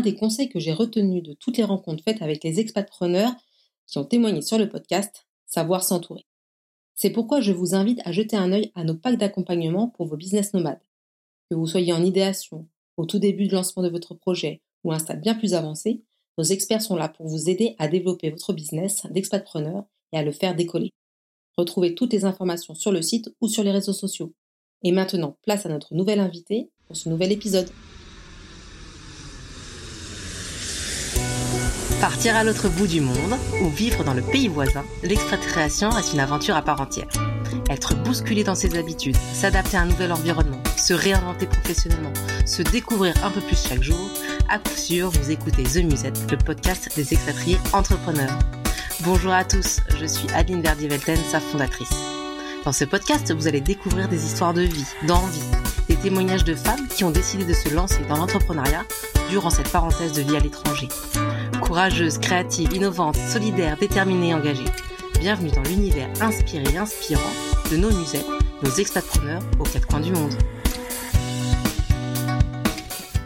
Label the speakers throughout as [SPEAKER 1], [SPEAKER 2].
[SPEAKER 1] des conseils que j'ai retenu de toutes les rencontres faites avec les expatpreneurs qui ont témoigné sur le podcast, savoir s'entourer. C'est pourquoi je vous invite à jeter un œil à nos packs d'accompagnement pour vos business nomades. Que vous soyez en idéation, au tout début de lancement de votre projet ou à un stade bien plus avancé, nos experts sont là pour vous aider à développer votre business d'expatpreneur et à le faire décoller. Retrouvez toutes les informations sur le site ou sur les réseaux sociaux. Et maintenant, place à notre nouvelle invité pour ce nouvel épisode.
[SPEAKER 2] Partir à l'autre bout du monde ou vivre dans le pays voisin, l'expatriation est une aventure à part entière. Être bousculé dans ses habitudes, s'adapter à un nouvel environnement, se réinventer professionnellement, se découvrir un peu plus chaque jour, à coup sûr, vous écoutez The Musette, le podcast des expatriés entrepreneurs. Bonjour à tous, je suis Adeline Verdi-Velten, sa fondatrice. Dans ce podcast, vous allez découvrir des histoires de vie, d'envie, des témoignages de femmes qui ont décidé de se lancer dans l'entrepreneuriat durant cette parenthèse de vie à l'étranger. Courageuse, créative, innovante, solidaire, déterminée et engagée. Bienvenue dans l'univers inspiré et inspirant de nos musées, nos expatpreneurs aux quatre coins du monde.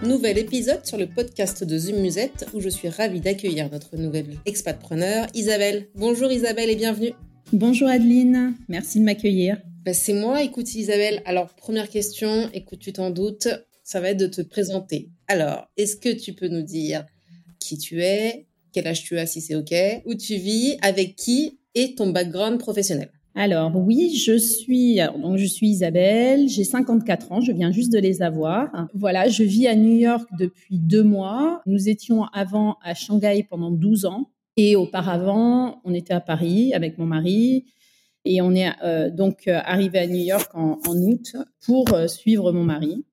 [SPEAKER 1] Nouvel épisode sur le podcast de Zoom Musette où je suis ravie d'accueillir notre nouvelle expatpreneur Isabelle. Bonjour Isabelle et bienvenue.
[SPEAKER 3] Bonjour Adeline, merci de m'accueillir.
[SPEAKER 1] Ben, c'est moi, écoute Isabelle. Alors première question, écoute tu t'en doutes, ça va être de te présenter. Alors, est-ce que tu peux nous dire qui tu es, quel âge tu as si c'est OK, où tu vis, avec qui et ton background professionnel?
[SPEAKER 3] Alors oui, je suis donc je suis Isabelle, j'ai 54 ans, je viens juste de les avoir. Voilà, je vis à New York depuis deux mois. Nous étions avant à Shanghai pendant 12 ans et auparavant on était à Paris avec mon mari et on est euh, donc euh, arrivé à New York en, août pour euh, suivre mon mari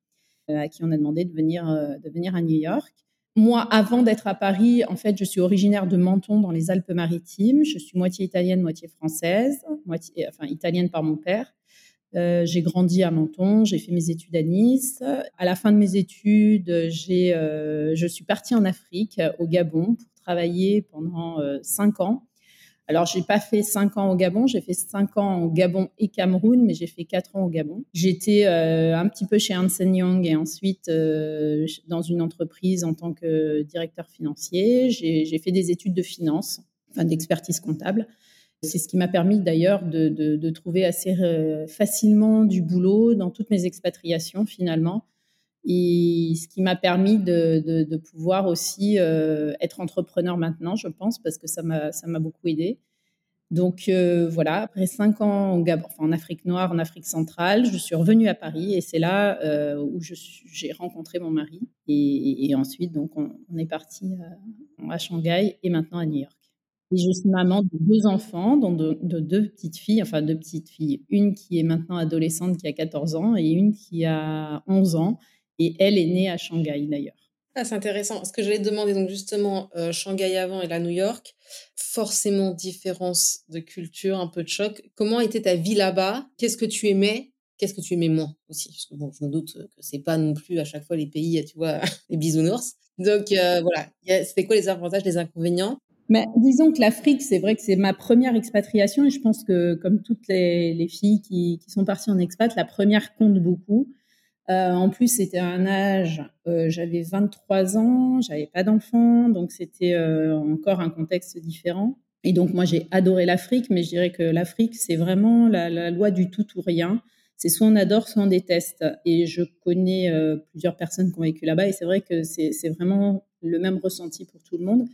[SPEAKER 3] à qui on a demandé de venir de venir à New York. Moi, avant d'être à Paris, en fait, je suis originaire de Menton dans les Alpes-Maritimes. Je suis moitié italienne, moitié française, moitié, enfin italienne par mon père. J'ai grandi à Menton, j'ai fait mes études à Nice. À la fin de mes études, euh, je suis partie en Afrique, au Gabon, pour travailler pendant cinq ans. Alors, j'ai pas fait cinq ans au Gabon, j'ai fait cinq ans au Gabon et Cameroun, mais j'ai fait quatre ans au Gabon. J'étais euh, un petit peu chez Ernst Young et ensuite euh, dans une entreprise en tant que directeur financier. J'ai fait des études de finance, enfin d'expertise comptable. C'est ce qui m'a permis d'ailleurs de, trouver assez euh, facilement du boulot dans toutes mes expatriations finalement et ce qui m'a permis de, pouvoir aussi euh, être entrepreneur maintenant, je pense, parce que ça m'a, beaucoup aidé. Donc euh, voilà, après cinq ans en, Afrique noire, en Afrique centrale, je suis revenue à Paris et c'est là euh, où j'ai rencontré mon mari. Et, ensuite, donc, on, est parti à, Shanghai et maintenant à New York. Et je suis maman de deux enfants, dont de, deux petites filles, enfin deux petites filles. Une qui est maintenant adolescente, qui a 14 ans, et une qui a 11 ans. Et elle est née à Shanghai d'ailleurs.
[SPEAKER 1] Ah, c'est intéressant. Ce que j'allais te demander, donc justement, euh, Shanghai avant et là New York, forcément différence de culture, un peu de choc. Comment était ta vie là-bas? Qu'est-ce que tu aimais? Qu'est-ce que tu aimais moins aussi? Parce que bon, je me doute que c'est pas non plus à chaque fois les pays, tu vois, les bisounours. Donc euh, voilà, c'était quoi les avantages, les inconvénients?
[SPEAKER 3] Mais disons que l'Afrique, c'est vrai que c'est ma première expatriation et je pense que comme toutes les, les filles qui, qui, sont parties en expat, la première compte beaucoup. Euh, en plus, c'était un âge, euh, j'avais 23 ans, j'avais pas d'enfant, donc c'était euh, encore un contexte différent. Et donc moi, j'ai adoré l'Afrique, mais je dirais que l'Afrique, c'est vraiment la, loi du tout ou rien. C'est soit on adore, soit on déteste. Et je connais euh, plusieurs personnes qui ont vécu là-bas, et c'est vrai que c'est vraiment le même ressenti pour tout le monde.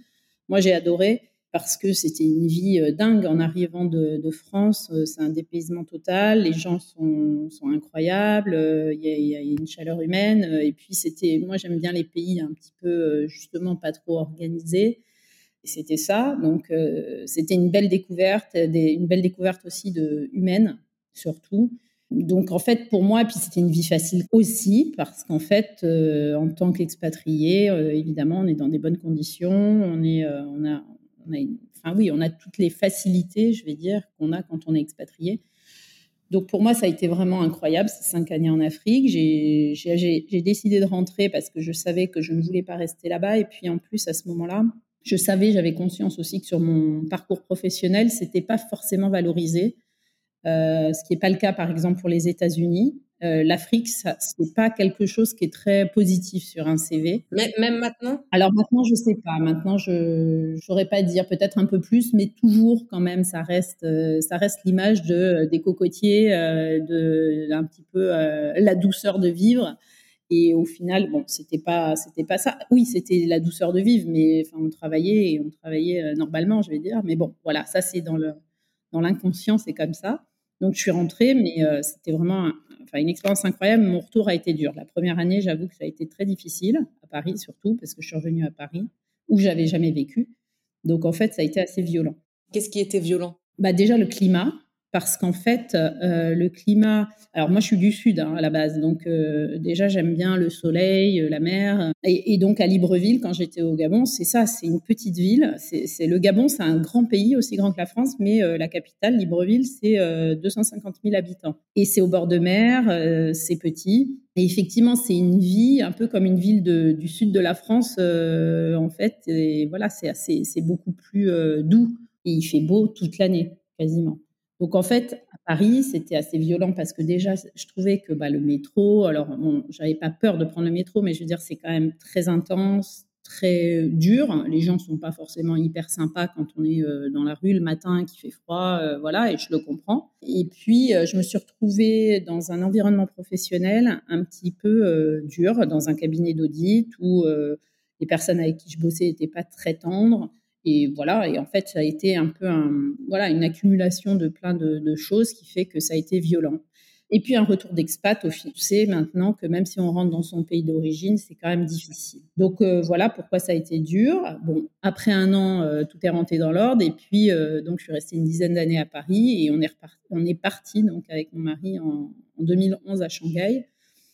[SPEAKER 3] Moi, j'ai adoré parce que c'était une vie euh, dingue en arrivant de, France. Euh, c'est un dépaysement total. Les gens sont, incroyables. Euh, il y, a, une chaleur humaine. Et puis c'était, moi j'aime bien les pays un petit peu justement pas trop organisés. Et c'était ça. Donc c'était une belle découverte, une belle découverte aussi de humaine surtout. Donc en fait pour moi, puis c'était une vie facile aussi parce qu'en fait en tant qu'expatrié, évidemment on est dans des bonnes conditions, on est, on a on a enfin oui, on a toutes les facilités, je vais dire, qu'on a quand on est expatrié. Donc pour moi, ça a été vraiment incroyable ces cinq années en Afrique. J'ai décidé de rentrer parce que je savais que je ne voulais pas rester là-bas. Et puis en plus, à ce moment-là, je savais, j'avais conscience aussi que sur mon parcours professionnel, c'était pas forcément valorisé, euh, ce qui n'est pas le cas par exemple pour les États-Unis. Euh, l'Afrique, ça c'est pas quelque chose qui est très positif sur un CV.
[SPEAKER 1] Mais, même maintenant?
[SPEAKER 3] Alors maintenant, je sais pas. Maintenant, je saurais pas dire. Peut-être un peu plus, mais toujours quand même, ça reste, euh, ça reste l'image de des cocotiers, euh, de un petit peu la douceur de vivre. Et au final, bon, c'était pas, c'était pas ça. Oui, c'était la douceur de vivre, mais enfin, on travaillait et on travaillait normalement, je vais dire. Mais bon, voilà, ça c'est dans le, dans l'inconscient, c'est comme ça. Donc, je suis rentrée, mais euh, c'était vraiment enfin, une expérience incroyable. Mon retour a été dur. La première année, j'avoue que ça a été très difficile, à Paris surtout, parce que je suis revenue à Paris, où j'avais jamais vécu. Donc, en fait, ça a été assez violent.
[SPEAKER 1] Qu'est-ce qui était violent?
[SPEAKER 3] Bah, Déjà, le climat parce qu'en fait, euh, le climat. Alors moi, je suis du sud hein, à la base, donc euh, déjà j'aime bien le soleil, euh, la mer. Et, donc à Libreville, quand j'étais au Gabon, c'est ça, c'est une petite ville. C'est le Gabon, c'est un grand pays aussi grand que la France, mais euh, la capitale, Libreville, c'est 250 000 habitants. Et c'est au bord de mer, c'est petit. Et effectivement, c'est une vie un peu comme une ville de, du sud de la France, en fait. Et voilà, c'est beaucoup plus doux. Et il fait beau toute l'année, quasiment. Donc en fait, à Paris, c'était assez violent parce que déjà, je trouvais que bah, le métro, alors j'avais pas peur de prendre le métro, mais je veux dire, c'est quand même très intense, très dur. Les gens sont pas forcément hyper sympas quand on est euh, dans la rue le matin, qui fait froid, euh, voilà, et je le comprends. Et puis, euh, je me suis retrouvée dans un environnement professionnel un petit peu dur, dans un cabinet d'audit où les personnes avec qui je bossais n'étaient pas très tendres. Et voilà, et en fait, ça a été un peu voilà, une accumulation de plein de, choses qui fait que ça a été violent. Et puis un retour d'expat, au final, c'est maintenant que même si on rentre dans son pays d'origine, c'est quand même difficile. Donc euh, voilà pourquoi ça a été dur. Bon, après un an, euh, tout est rentré dans l'ordre. Et puis euh, donc je suis restée une dizaine d'années à Paris et on est reparti, parti donc avec mon mari en, en 2011 à Shanghai.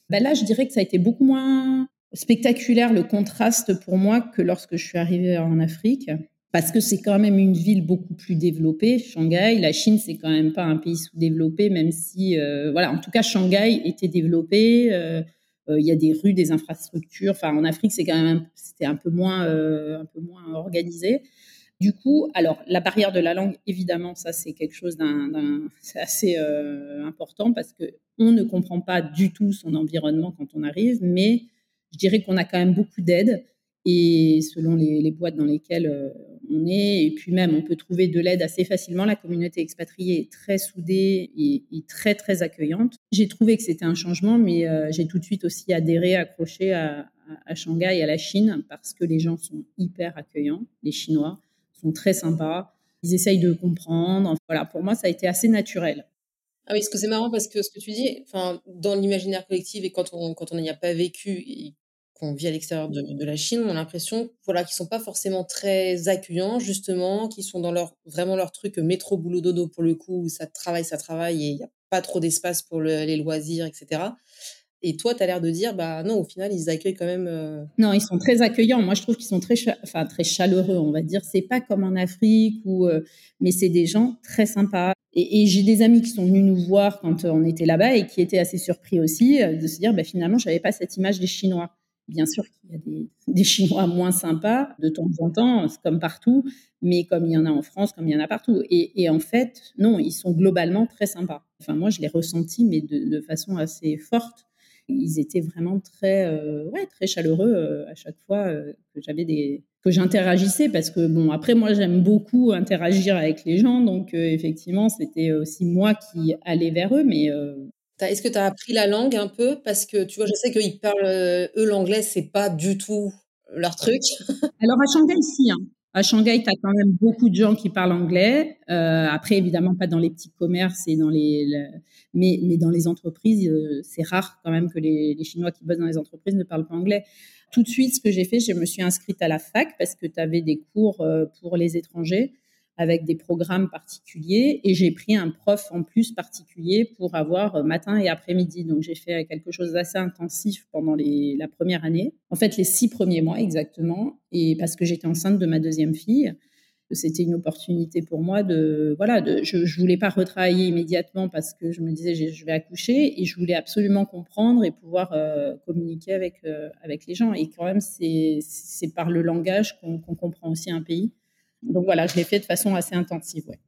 [SPEAKER 3] Ben là, je dirais que ça a été beaucoup moins spectaculaire le contraste pour moi que lorsque je suis arrivée en Afrique parce que c'est quand même une ville beaucoup plus développée, Shanghai. La Chine, c'est quand même pas un pays sous-développé, même si, euh, voilà, en tout cas, Shanghai était développé. Euh, euh, il y a des rues, des infrastructures. En Afrique, c'est quand même, c'était un peu moins, un peu moins organisé. Du coup, alors la barrière de la langue, évidemment, ça c'est quelque chose d'un, c'est assez important parce que on ne comprend pas du tout son environnement quand on arrive, mais je dirais qu'on a quand même beaucoup d'aide et selon les, boîtes dans lesquelles Et puis même, on peut trouver de l'aide assez facilement. La communauté expatriée est très soudée et, très, très accueillante. J'ai trouvé que c'était un changement, mais euh, j'ai tout de suite aussi adhéré, accroché à, Shanghai à la Chine parce que les gens sont hyper accueillants. Les Chinois sont très sympas. Ils essayent de comprendre. Voilà, pour moi, ça a été assez naturel.
[SPEAKER 1] Ah oui, ce que c'est marrant parce que ce que tu dis, enfin, dans l'imaginaire collectif et quand on quand on n'y a pas vécu qu'on vit à l'extérieur de, la Chine, on a l'impression voilà, qu'ils sont pas forcément très accueillants, justement, qu'ils sont dans leur, vraiment leur truc métro, boulot, dodo pour le coup, où ça travaille, ça travaille et il n'y a pas trop d'espace pour les loisirs, etc. Et toi, tu as l'air de dire, bah non, au final, ils accueillent quand même. Euh
[SPEAKER 3] non, ils sont très accueillants. Moi, je trouve qu'ils sont très, enfin, très chaleureux, on va dire. C'est pas comme en Afrique, euh, mais c'est des gens très sympas. Et, et j'ai des amis qui sont venus nous voir quand on était là-bas et qui étaient assez surpris aussi euh, de se dire, bah, finalement, j'avais pas cette image des Chinois. Bien sûr qu'il y a des, Chinois moins sympas de temps en temps, comme partout, mais comme il y en a en France, comme il y en a partout. Et, en fait, non, ils sont globalement très sympas. Enfin, moi, je l'ai ressenti, mais de, façon assez forte. Ils étaient vraiment très, euh, ouais, très chaleureux euh, à chaque fois euh, que j'avais des que j'interagissais parce que bon après moi j'aime beaucoup interagir avec les gens donc effectivement c'était aussi moi qui allais vers eux mais
[SPEAKER 1] est-ce que tu as appris la langue un peu? Parce que tu vois, je sais qu'ils parlent, euh, eux, l'anglais, c'est pas du tout leur truc.
[SPEAKER 3] Alors à Shanghai, si. Hein. À Shanghai, tu as quand même beaucoup de gens qui parlent anglais. Euh, après, évidemment, pas dans les petits commerces et dans les, mais, mais dans les entreprises, euh, c'est rare quand même que les, les, Chinois qui bossent dans les entreprises ne parlent pas anglais. Tout de suite, ce que j'ai fait, je me suis inscrite à la fac parce que tu avais des cours pour les étrangers avec des programmes particuliers et j'ai pris un prof en plus particulier pour avoir euh, matin et après-midi. Donc j'ai fait quelque chose d'assez intensif pendant la première année, en fait les six premiers mois exactement, et parce que j'étais enceinte de ma deuxième fille. C'était une opportunité pour moi de voilà, je, je voulais pas retravailler immédiatement parce que je me disais je, vais accoucher et je voulais absolument comprendre et pouvoir euh, communiquer avec euh, avec les gens. Et quand même c'est c'est par le langage qu'on comprend aussi un pays. Donc voilà, je l'ai fait de façon assez intensive. Ouais.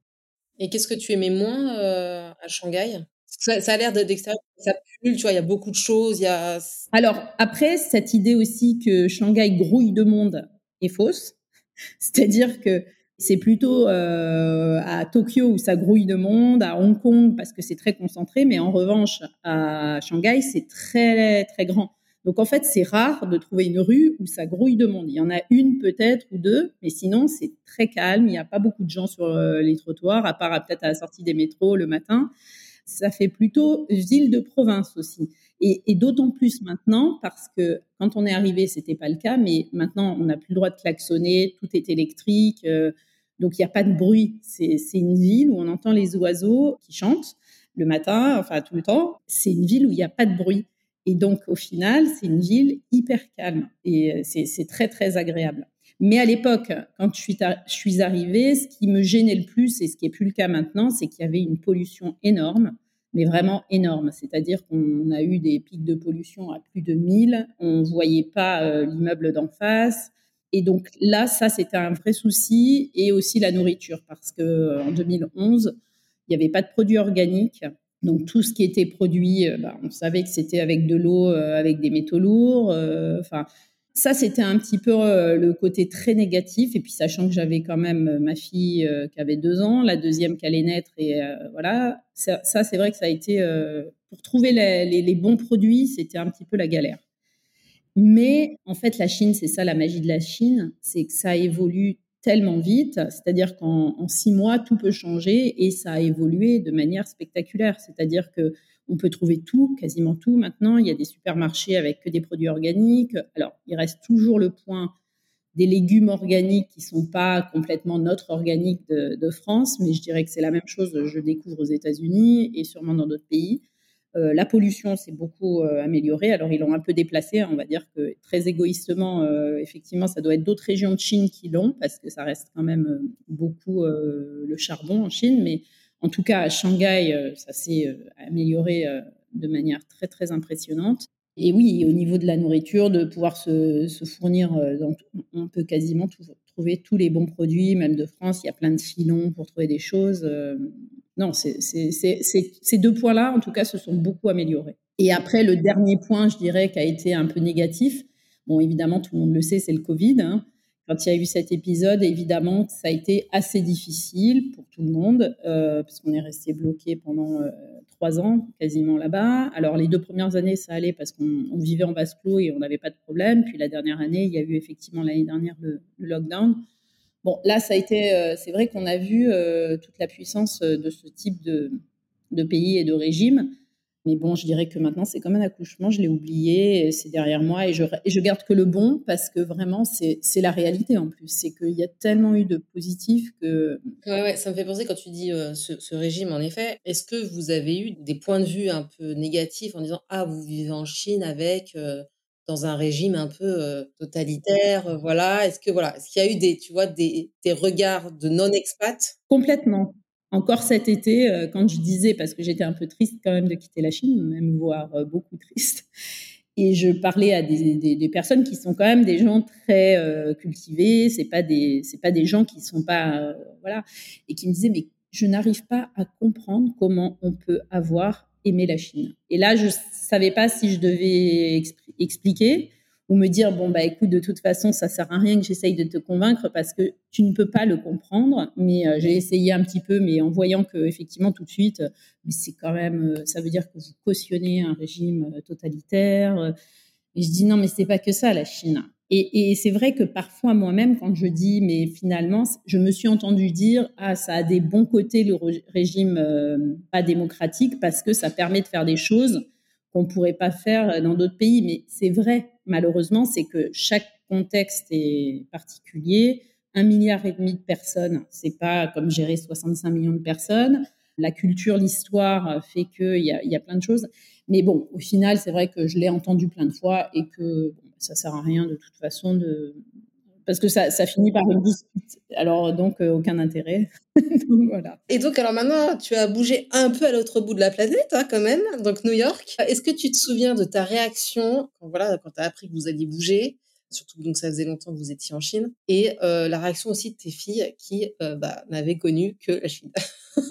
[SPEAKER 1] Et qu'est-ce que tu aimais moins euh, à Shanghai? Ça, a l'air d'extérieur, ça pullule, tu vois, il y a beaucoup de choses. Y a...
[SPEAKER 3] Alors, après, cette idée aussi que Shanghai grouille de monde est fausse. C'est-à-dire que c'est plutôt euh, à Tokyo où ça grouille de monde, à Hong Kong parce que c'est très concentré, mais en revanche, à Shanghai, c'est très, très grand. Donc en fait, c'est rare de trouver une rue où ça grouille de monde. Il y en a une peut-être ou deux, mais sinon c'est très calme. Il n'y a pas beaucoup de gens sur euh, les trottoirs, à part peut-être à la sortie des métros le matin. Ça fait plutôt ville de province aussi. Et, d'autant plus maintenant parce que quand on est arrivé, c'était pas le cas, mais maintenant on n'a plus le droit de klaxonner, tout est électrique, euh, donc il n'y a pas de bruit. C'est une ville où on entend les oiseaux qui chantent le matin, enfin tout le temps. C'est une ville où il n'y a pas de bruit. Et donc, au final, c'est une ville hyper calme et euh, c'est très, très agréable. Mais à l'époque, quand je suis, arrivée, ce qui me gênait le plus, et ce qui n'est plus le cas maintenant, c'est qu'il y avait une pollution énorme, mais vraiment énorme. C'est-à-dire qu'on a eu des pics de pollution à plus de 1000, on ne voyait pas euh, l'immeuble d'en face. Et donc là, ça, c'était un vrai souci, et aussi la nourriture, parce que en 2011, il n'y avait pas de produits organiques. Donc tout ce qui était produit, euh, bah, on savait que c'était avec de l'eau, euh, avec des métaux lourds. Euh, enfin, ça c'était un petit peu le côté très négatif. Et puis sachant que j'avais quand même ma fille qui avait deux ans, la deuxième qui allait naître, et voilà, ça, c'est vrai que ça a été pour trouver les bons produits, c'était un petit peu la galère. Mais en fait, la Chine, c'est ça la magie de la Chine, c'est que ça évolue tellement vite, c'est-à-dire qu'en six mois, tout peut changer et ça a évolué de manière spectaculaire. C'est-à-dire que on peut trouver tout, quasiment tout maintenant. Il y a des supermarchés avec que des produits organiques. Alors, il reste toujours le point des légumes organiques qui sont pas complètement notre organique de, de France, mais je dirais que c'est la même chose. Je découvre aux États-Unis et sûrement dans d'autres pays. Euh, la pollution s'est beaucoup euh, améliorée. Alors, ils l'ont un peu déplacé. Hein. on va dire que très égoïstement, euh, effectivement, ça doit être d'autres régions de Chine qui l'ont, parce que ça reste quand même beaucoup le charbon en Chine. Mais en tout cas, à Shanghai, ça s'est amélioré de manière très, très impressionnante. Et oui, au niveau de la nourriture, de pouvoir se, fournir, on peut quasiment trouver tous les bons produits, même de France. Il y a plein de filons pour trouver des choses non, ces deux points-là, en tout cas, se sont beaucoup améliorés. Et après, le dernier point, je dirais, qui a été un peu négatif, bon, évidemment, tout le monde le sait, c'est le Covid. Hein. Quand il y a eu cet épisode, évidemment, ça a été assez difficile pour tout le monde, euh, parce qu'on est resté bloqué pendant euh, trois ans, quasiment là-bas. Alors, les deux premières années, ça allait parce qu'on vivait en basse clos et on n'avait pas de problème. Puis la dernière année, il y a eu effectivement l'année dernière le lockdown. Bon, là, ça a été, euh, c'est vrai qu'on a vu euh, toute la puissance euh, de ce type de, pays et de régime. Mais bon, je dirais que maintenant, c'est comme un accouchement, je l'ai oublié, c'est derrière moi et je, garde que le bon parce que vraiment, c'est la réalité en plus. C'est qu'il y a tellement eu de positifs que.
[SPEAKER 1] Ouais, ouais, ça me fait penser quand tu dis ce, régime, en effet. Est-ce que vous avez eu des points de vue un peu négatifs en disant Ah, vous vivez en Chine avec dans un régime un peu totalitaire, voilà. Est-ce que voilà, est-ce qu'il y a eu des, tu vois, des, des regards de non-expats?
[SPEAKER 3] Complètement. Encore cet été, quand je disais, parce que j'étais un peu triste quand même de quitter la Chine, même voire beaucoup triste, et je parlais à des, des, des, personnes qui sont quand même des gens très cultivés, c'est pas des, c'est pas des gens qui sont pas, voilà, et qui me disaient mais je n'arrive pas à comprendre comment on peut avoir aimer la Chine. Et là, je savais pas si je devais expliquer ou me dire bon bah écoute de toute façon ça sert à rien que j'essaye de te convaincre parce que tu ne peux pas le comprendre. Mais euh, j'ai essayé un petit peu mais en voyant que effectivement tout de suite mais c'est quand même euh, ça veut dire que vous cautionnez un régime euh, totalitaire et je dis non mais c'est pas que ça la Chine et, c'est vrai que parfois moi-même, quand je dis, mais finalement, je me suis entendu dire, ah, ça a des bons côtés le régime euh, pas démocratique parce que ça permet de faire des choses qu'on pourrait pas faire dans d'autres pays. Mais c'est vrai, malheureusement, c'est que chaque contexte est particulier. Un milliard et demi de personnes, c'est pas comme gérer 65 millions de personnes. La culture, l'histoire fait qu'il y y a plein de choses. Mais bon, au final, c'est vrai que je l'ai entendu plein de fois et que ça sert à rien de toute façon de parce que ça, ça finit par une dispute. Alors donc euh, aucun intérêt.
[SPEAKER 1] voilà. Et donc alors maintenant tu as bougé un peu à l'autre bout de la planète hein, quand même, donc New York. Est-ce que tu te souviens de ta réaction quand voilà quand tu as appris que vous alliez bouger Surtout donc ça faisait longtemps que vous étiez en Chine et euh, la réaction aussi de tes filles qui euh, bah, n'avaient connu que la Chine?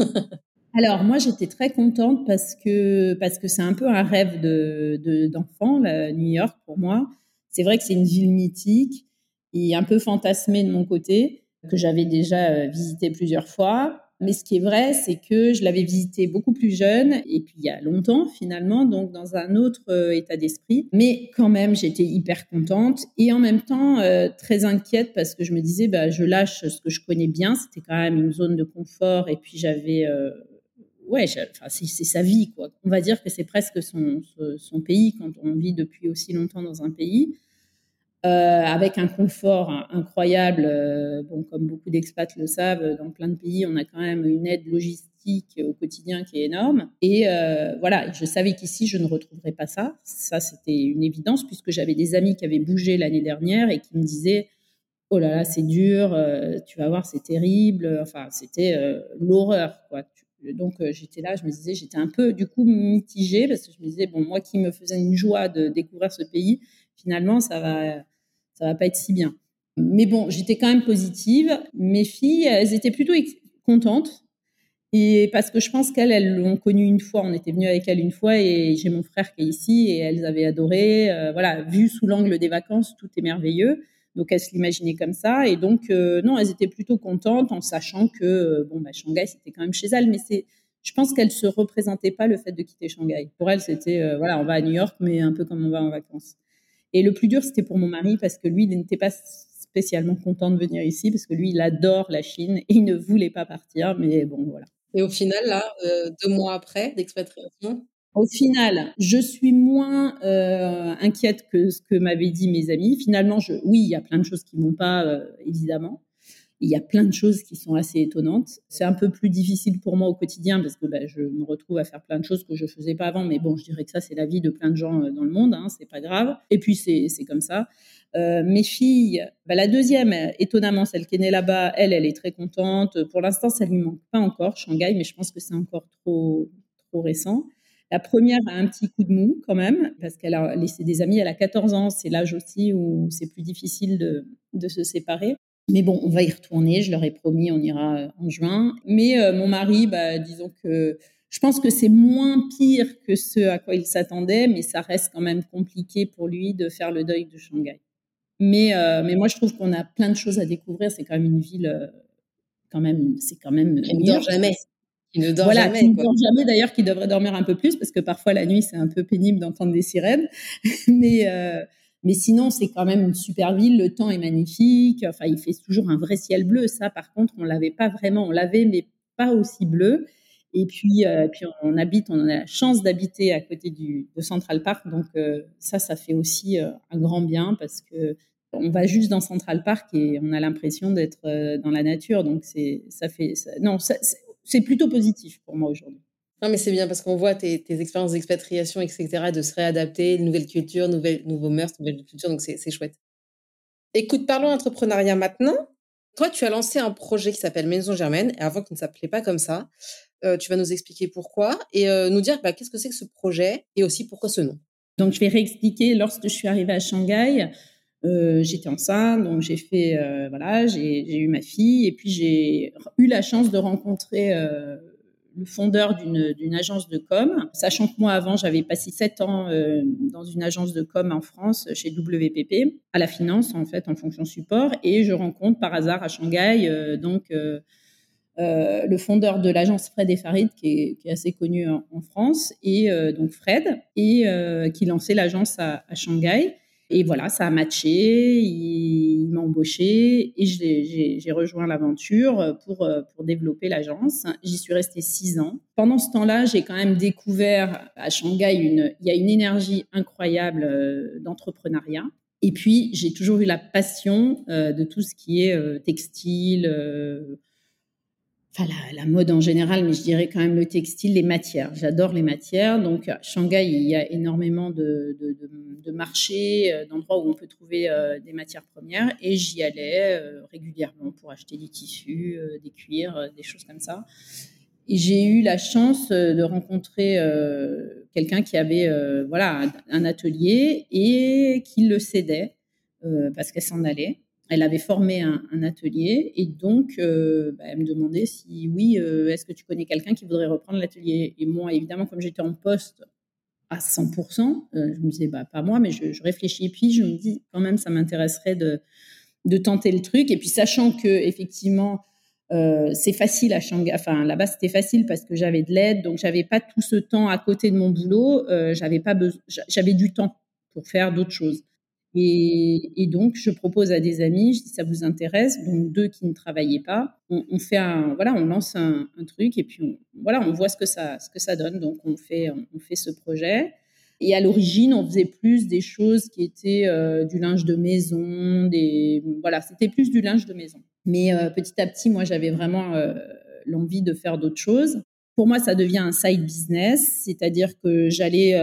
[SPEAKER 3] Alors moi j'étais très contente parce que parce que c'est un peu un rêve de d'enfant New York pour moi. C'est vrai que c'est une ville mythique et un peu fantasmée de mon côté que j'avais déjà euh, visité plusieurs fois. Mais ce qui est vrai, c'est que je l'avais visité beaucoup plus jeune et puis il y a longtemps finalement, donc dans un autre euh, état d'esprit. Mais quand même, j'étais hyper contente et en même temps euh, très inquiète parce que je me disais, bah, je lâche ce que je connais bien. C'était quand même une zone de confort et puis j'avais ouais, c'est sa vie, quoi. On va dire que c'est presque son, pays quand on vit depuis aussi longtemps dans un pays. Euh, avec un confort incroyable. Euh, bon, comme beaucoup d'expats le savent, dans plein de pays, on a quand même une aide logistique au quotidien qui est énorme. Et euh, voilà, je savais qu'ici, je ne retrouverais pas ça. Ça, c'était une évidence puisque j'avais des amis qui avaient bougé l'année dernière et qui me disaient oh là là, c'est dur, tu vas voir, c'est terrible. Enfin, c'était l'horreur, quoi. Donc j'étais là, je me disais, j'étais un peu du coup mitigée parce que je me disais bon, moi qui me faisais une joie de découvrir ce pays, finalement ça va ça va pas être si bien. Mais bon, j'étais quand même positive. Mes filles, elles étaient plutôt contentes. Et parce que je pense qu'elles, elles l'ont connu une fois, on était venu avec elles une fois et j'ai mon frère qui est ici et elles avaient adoré. Euh, voilà, vu sous l'angle des vacances, tout est merveilleux. Donc elles se l'imaginaient comme ça. Et donc, euh, non, elles étaient plutôt contentes en sachant que, euh, bon, bah, Shanghai, c'était quand même chez elles. Mais c'est, je pense qu'elles se représentaient pas le fait de quitter Shanghai. Pour elles, c'était, voilà, on va à New York, mais un peu comme on va en vacances. Et le plus dur, c'était pour mon mari parce que lui, il n'était pas spécialement content de venir ici parce que lui, il adore la Chine et il ne voulait pas partir. Mais bon, voilà.
[SPEAKER 1] Et au final, là, euh, deux mois après d'expatriation
[SPEAKER 3] Au final, je suis moins euh, inquiète que ce que m'avaient dit mes amis. Finalement, oui, il y a plein de choses qui vont pas, euh, évidemment. Il y a plein de choses qui sont assez étonnantes. C'est un peu plus difficile pour moi au quotidien parce que bah, je me retrouve à faire plein de choses que je faisais pas avant. Mais bon, je dirais que ça, c'est la vie de plein de gens euh, dans le monde. Hein, c'est pas grave. Et puis, c'est comme ça. Mes filles, bah, la deuxième, étonnamment, celle qui est née là-bas, elle, elle est très contente. Pour l'instant, ça lui manque pas encore, Shanghai, mais je pense que c'est encore trop, trop récent. La première a un petit coup de mou quand même, parce qu'elle a laissé des amis, elle a 14 ans, c'est l'âge aussi où c'est plus difficile de, de se séparer. Mais bon, on va y retourner. Je leur ai promis, on ira euh, en juin. Mais euh, mon mari, bah, disons que je pense que c'est moins pire que ce à quoi il s'attendait, mais ça reste quand même compliqué pour lui de faire le deuil de Shanghai. Mais, euh, mais moi, je trouve qu'on a plein de choses à découvrir. C'est quand même une ville, quand même, c'est quand même.
[SPEAKER 1] Qui ne dort jamais.
[SPEAKER 3] Qui ne dort jamais. Qui ne dort jamais, d'ailleurs, qui devrait dormir un peu plus, parce que parfois la nuit, c'est un peu pénible d'entendre des sirènes. mais, mais sinon, c'est quand même une super ville. Le temps est magnifique. Enfin, il fait toujours un vrai ciel bleu. Ça, par contre, on l'avait pas vraiment. On l'avait, mais pas aussi bleu. Et puis, euh, puis on habite, on a la chance d'habiter à côté du de Central Park. Donc euh, ça, ça fait aussi euh, un grand bien parce que on va juste dans Central Park et on a l'impression d'être dans la nature. Donc c'est, ça fait, non, c'est plutôt positif pour moi aujourd'hui.
[SPEAKER 1] Non, mais c'est bien parce qu'on voit tes, expériences d'expatriation, etc., de se réadapter, nouvelle culture, nouveaux mœurs, nouvelle culture, donc c'est chouette. Écoute, parlons entrepreneuriat maintenant. Toi, tu as lancé un projet qui s'appelle Maison Germaine, et avant qu'il ne s'appelait pas comme ça, euh, tu vas nous expliquer pourquoi et euh, nous dire bah, qu'est-ce que c'est que ce projet et aussi pourquoi ce nom?
[SPEAKER 3] Donc, je vais réexpliquer. Lorsque je suis arrivée à Shanghai, euh, j'étais enceinte, donc j'ai fait, voilà, j'ai eu ma fille, et puis j'ai eu la chance de rencontrer le fondeur d'une agence de com, sachant que moi avant j'avais passé sept ans euh, dans une agence de com en France chez WPP à la finance en fait en fonction support et je rencontre par hasard à Shanghai euh, donc euh, le fondeur de l'agence Fred et Farid qui est, assez connu en, France et donc Fred et qui lançait l'agence à Shanghai et voilà, ça a matché, il, m'a embauché et j'ai rejoint l'aventure pour, pour développer l'agence. J'y suis restée six ans. Pendant ce temps-là, j'ai quand même découvert à Shanghai, une, il y a une énergie incroyable euh, d'entrepreneuriat. Et puis, j'ai toujours eu la passion euh, de tout ce qui est euh, textile, la, mode en général, mais je dirais quand même le textile, les matières. J'adore les matières. Donc à Shanghai, il y a énormément de, de, marchés, euh, d'endroits où on peut trouver euh, des matières premières, et j'y allais euh, régulièrement pour acheter des tissus, des cuirs, des choses comme ça. Et j'ai eu la chance de rencontrer quelqu'un qui avait voilà un atelier et qui le cédait parce qu'elle s'en allait Elle avait formé un, atelier et donc bah, elle me demandait si oui, est-ce que tu connais quelqu'un qui voudrait reprendre l'atelier? Et moi, évidemment, comme j'étais en poste à 100%, je me disais bah pas moi, mais je, réfléchis. Et puis je me dis quand même, ça m'intéresserait de tenter le truc. Et puis sachant que effectivement euh, c'est facile à Shanghai. Enfin, là-bas, c'était facile parce que j'avais de l'aide, donc j'avais pas tout ce temps à côté de mon boulot. Euh, j'avais pas j'avais du temps pour faire d'autres choses. Et, donc, je propose à des amis, je dis ça vous intéresse, donc deux qui ne travaillaient pas, on, fait un, voilà, on lance un, truc et puis on, voilà, on voit ce que ça, ce que ça donne. Donc, on fait, on fait ce projet. Et à l'origine, on faisait plus des choses qui étaient euh, du linge de maison, des voilà, c'était plus du linge de maison. Mais euh, petit à petit, moi, j'avais vraiment euh, l'envie de faire d'autres choses. Pour moi, ça devient un side business, c'est-à-dire que j'allais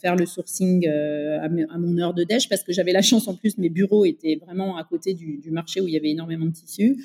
[SPEAKER 3] faire le sourcing à, mon heure de déj parce que j'avais la chance en plus, mes bureaux étaient vraiment à côté du, du marché où il y avait énormément de tissus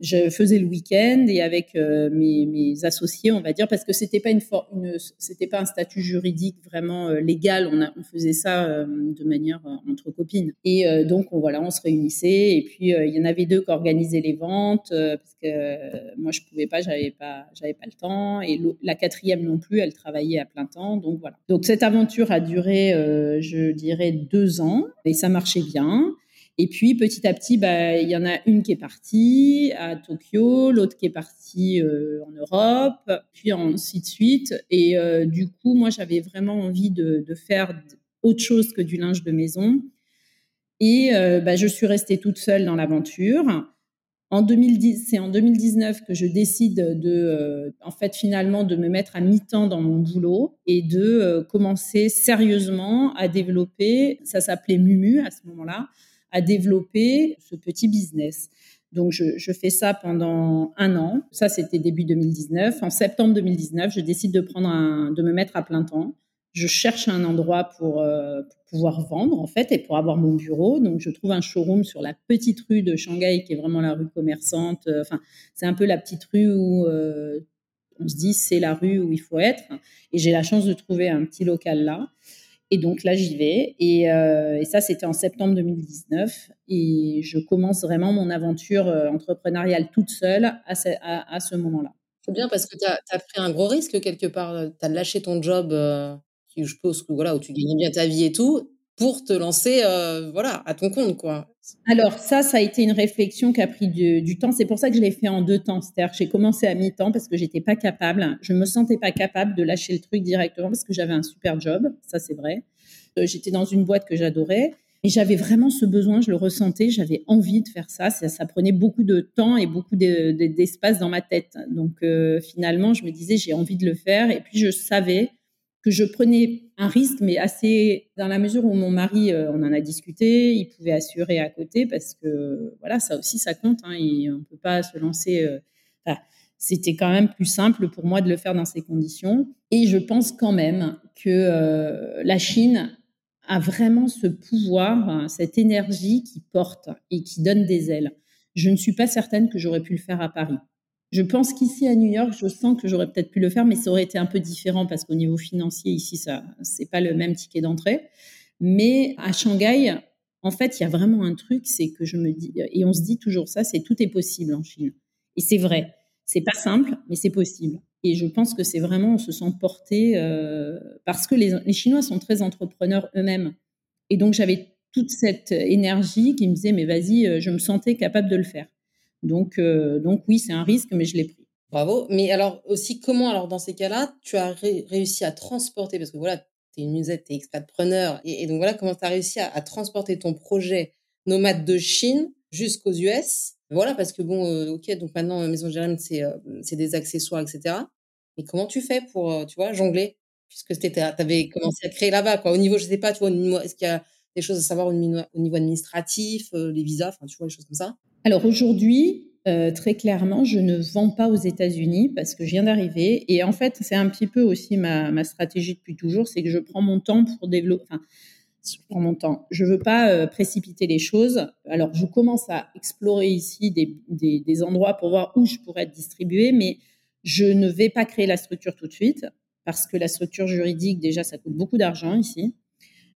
[SPEAKER 3] je faisais le week-end et avec euh, mes, associés, on va dire, parce que c'était pas une, pas un statut juridique vraiment euh, légal. On, faisait ça euh, de manière entre copines. Et donc, on, voilà, on se réunissait. Et puis, il y en avait deux qui organisaient les ventes parce que moi, je pouvais pas, j'avais pas, j'avais pas le temps. Et la quatrième non plus, elle travaillait à plein temps. Donc voilà. Donc cette aventure a duré, je dirais, deux ans et ça marchait bien. Et puis petit à petit, bah, il y en a une qui est partie à Tokyo, l'autre qui est partie euh, en Europe, puis ainsi de suite. Et euh, du coup, moi, j'avais vraiment envie de, faire autre chose que du linge de maison. Et euh, bah, je suis restée toute seule dans l'aventure. En 2010, c'est en 2019 que je décide de, en fait, finalement, de me mettre à mi-temps dans mon boulot et de commencer sérieusement à développer. Ça s'appelait Mumu à ce moment-là à développer ce petit business. Donc, je, fais ça pendant un an. Ça, c'était début 2019. En septembre 2019, je décide de prendre de me mettre à plein temps. Je cherche un endroit pour, euh, pouvoir vendre, en fait, et pour avoir mon bureau. Donc, je trouve un showroom sur la petite rue de Shanghai, qui est vraiment la rue commerçante. Enfin, c'est un peu la petite rue où euh, on se dit c'est la rue où il faut être. Et j'ai la chance de trouver un petit local là. Et donc là, j'y vais. Euh, et, ça, c'était en septembre 2019. Et je commence vraiment mon aventure euh, entrepreneuriale toute seule à ce, moment-là.
[SPEAKER 1] C'est bien parce que tu as, pris un gros risque quelque part. Tu as lâché ton job, euh, je pense, voilà, où tu gagnais bien ta vie et tout pour te lancer euh, voilà à ton compte quoi.
[SPEAKER 3] Alors ça, ça a été une réflexion qui a pris du, temps. C'est pour ça que je l'ai fait en deux temps. C'est-à-dire j'ai commencé à mi-temps parce que j'étais pas capable, je me sentais pas capable de lâcher le truc directement parce que j'avais un super job, ça c'est vrai. Euh, j'étais dans une boîte que j'adorais. Et j'avais vraiment ce besoin, je le ressentais, j'avais envie de faire ça. ça. prenait beaucoup de temps et beaucoup d'espace dans ma tête. Donc euh, finalement, je me disais, j'ai envie de le faire. Et puis je savais que je prenais un risque, mais assez dans la mesure où mon mari, euh, on en a discuté, il pouvait assurer à côté parce que voilà, ça aussi ça compte. Hein, et on peut pas se lancer. Euh, c'était quand même plus simple pour moi de le faire dans ces conditions. Et je pense quand même que euh, la Chine a vraiment ce pouvoir, cette énergie qui porte et qui donne des ailes. Je ne suis pas certaine que j'aurais pu le faire à Paris. Je pense qu'ici à New York, je sens que j'aurais peut-être pu le faire, mais ça aurait été un peu différent parce qu'au niveau financier, ici, ça, c'est pas le même ticket d'entrée. Mais à Shanghai, en fait, il y a vraiment un truc, c'est que je me dis, et on se dit toujours ça, c'est tout est possible en Chine. Et c'est vrai. C'est pas simple, mais c'est possible. Et je pense que c'est vraiment, on se sent porté euh, parce que les, les Chinois sont très entrepreneurs eux-mêmes. Et donc j'avais toute cette énergie qui me disait, mais vas-y, euh, je me sentais capable de le faire. Donc, euh, donc oui, c'est un risque, mais je l'ai pris.
[SPEAKER 1] Bravo. Mais alors aussi, comment, alors dans ces cas-là, tu as réussi à transporter, parce que voilà, tu es une musette, tu es expatpreneur, et, et, donc voilà, comment tu as réussi à, transporter ton projet nomade de Chine jusqu'aux US Voilà, parce que bon, euh, ok, donc maintenant, Maison Jérôme, c'est euh, des accessoires, etc. Mais comment tu fais pour, tu vois, jongler? Puisque tu avais commencé à créer là-bas, quoi. Au niveau, je sais pas, tu vois, est-ce qu'il y a des choses à savoir au niveau administratif, les visas, enfin, tu vois, les choses comme ça?
[SPEAKER 3] Alors aujourd'hui, euh, très clairement, je ne vends pas aux États-Unis parce que je viens d'arriver. Et en fait, c'est un petit peu aussi ma, stratégie depuis toujours, c'est que je prends mon temps pour développer. Enfin, je prends mon temps. Je veux pas euh, précipiter les choses. Alors, je commence à explorer ici des, des, endroits pour voir où je pourrais être distribué, mais je ne vais pas créer la structure tout de suite parce que la structure juridique, déjà, ça coûte beaucoup d'argent ici.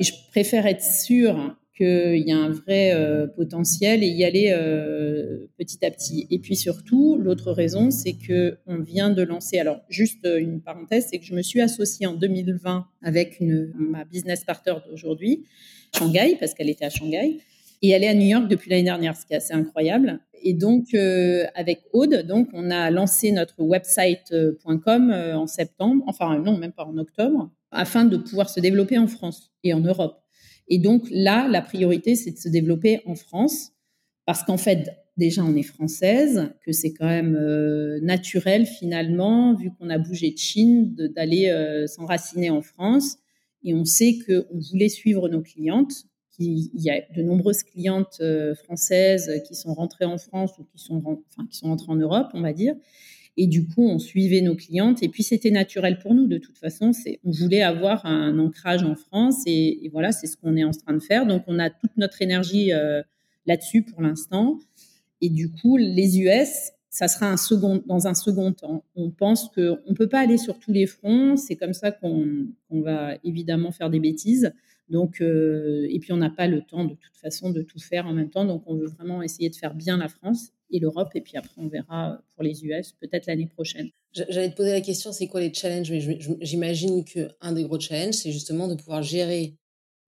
[SPEAKER 3] Et je préfère être sûre qu'il y a un vrai euh, potentiel et y aller euh, petit à petit. Et puis surtout, l'autre raison, c'est que on vient de lancer. Alors juste une parenthèse, c'est que je me suis associée en 2020 avec ma business partner d'aujourd'hui, Shanghai, parce qu'elle était à Shanghai. Et elle est à New York depuis l'année dernière, ce qui est assez incroyable. Et donc, euh, avec Aude, donc, on a lancé notre website.com en septembre, enfin non, même pas en octobre, afin de pouvoir se développer en France et en Europe. Et donc là, la priorité, c'est de se développer en France, parce qu'en fait, déjà, on est française, que c'est quand même euh, naturel finalement, vu qu'on a bougé de Chine, d'aller euh, s'enraciner en France. Et on sait qu'on voulait suivre nos clientes. Il y a de nombreuses clientes euh, françaises qui sont rentrées en France ou qui sont, enfin, qui sont rentrées en Europe, on va dire. Et du coup, on suivait nos clientes. Et puis, c'était naturel pour nous. De toute façon, on voulait avoir un ancrage en France. Et, voilà, c'est ce qu'on est en train de faire. Donc, on a toute notre énergie euh, là-dessus pour l'instant. Et du coup, les US, ça sera dans un second temps. On pense qu'on ne peut pas aller sur tous les fronts. C'est comme ça qu'on, va évidemment faire des bêtises. Donc, euh, et puis on n'a pas le temps de toute façon de tout faire en même temps. Donc, on veut vraiment essayer de faire bien la France et l'Europe. Et puis après, on verra pour les US peut-être l'année prochaine.
[SPEAKER 2] J'allais te poser la question, c'est quoi les challenges? Mais j'imagine qu'un des gros challenges, c'est justement de pouvoir gérer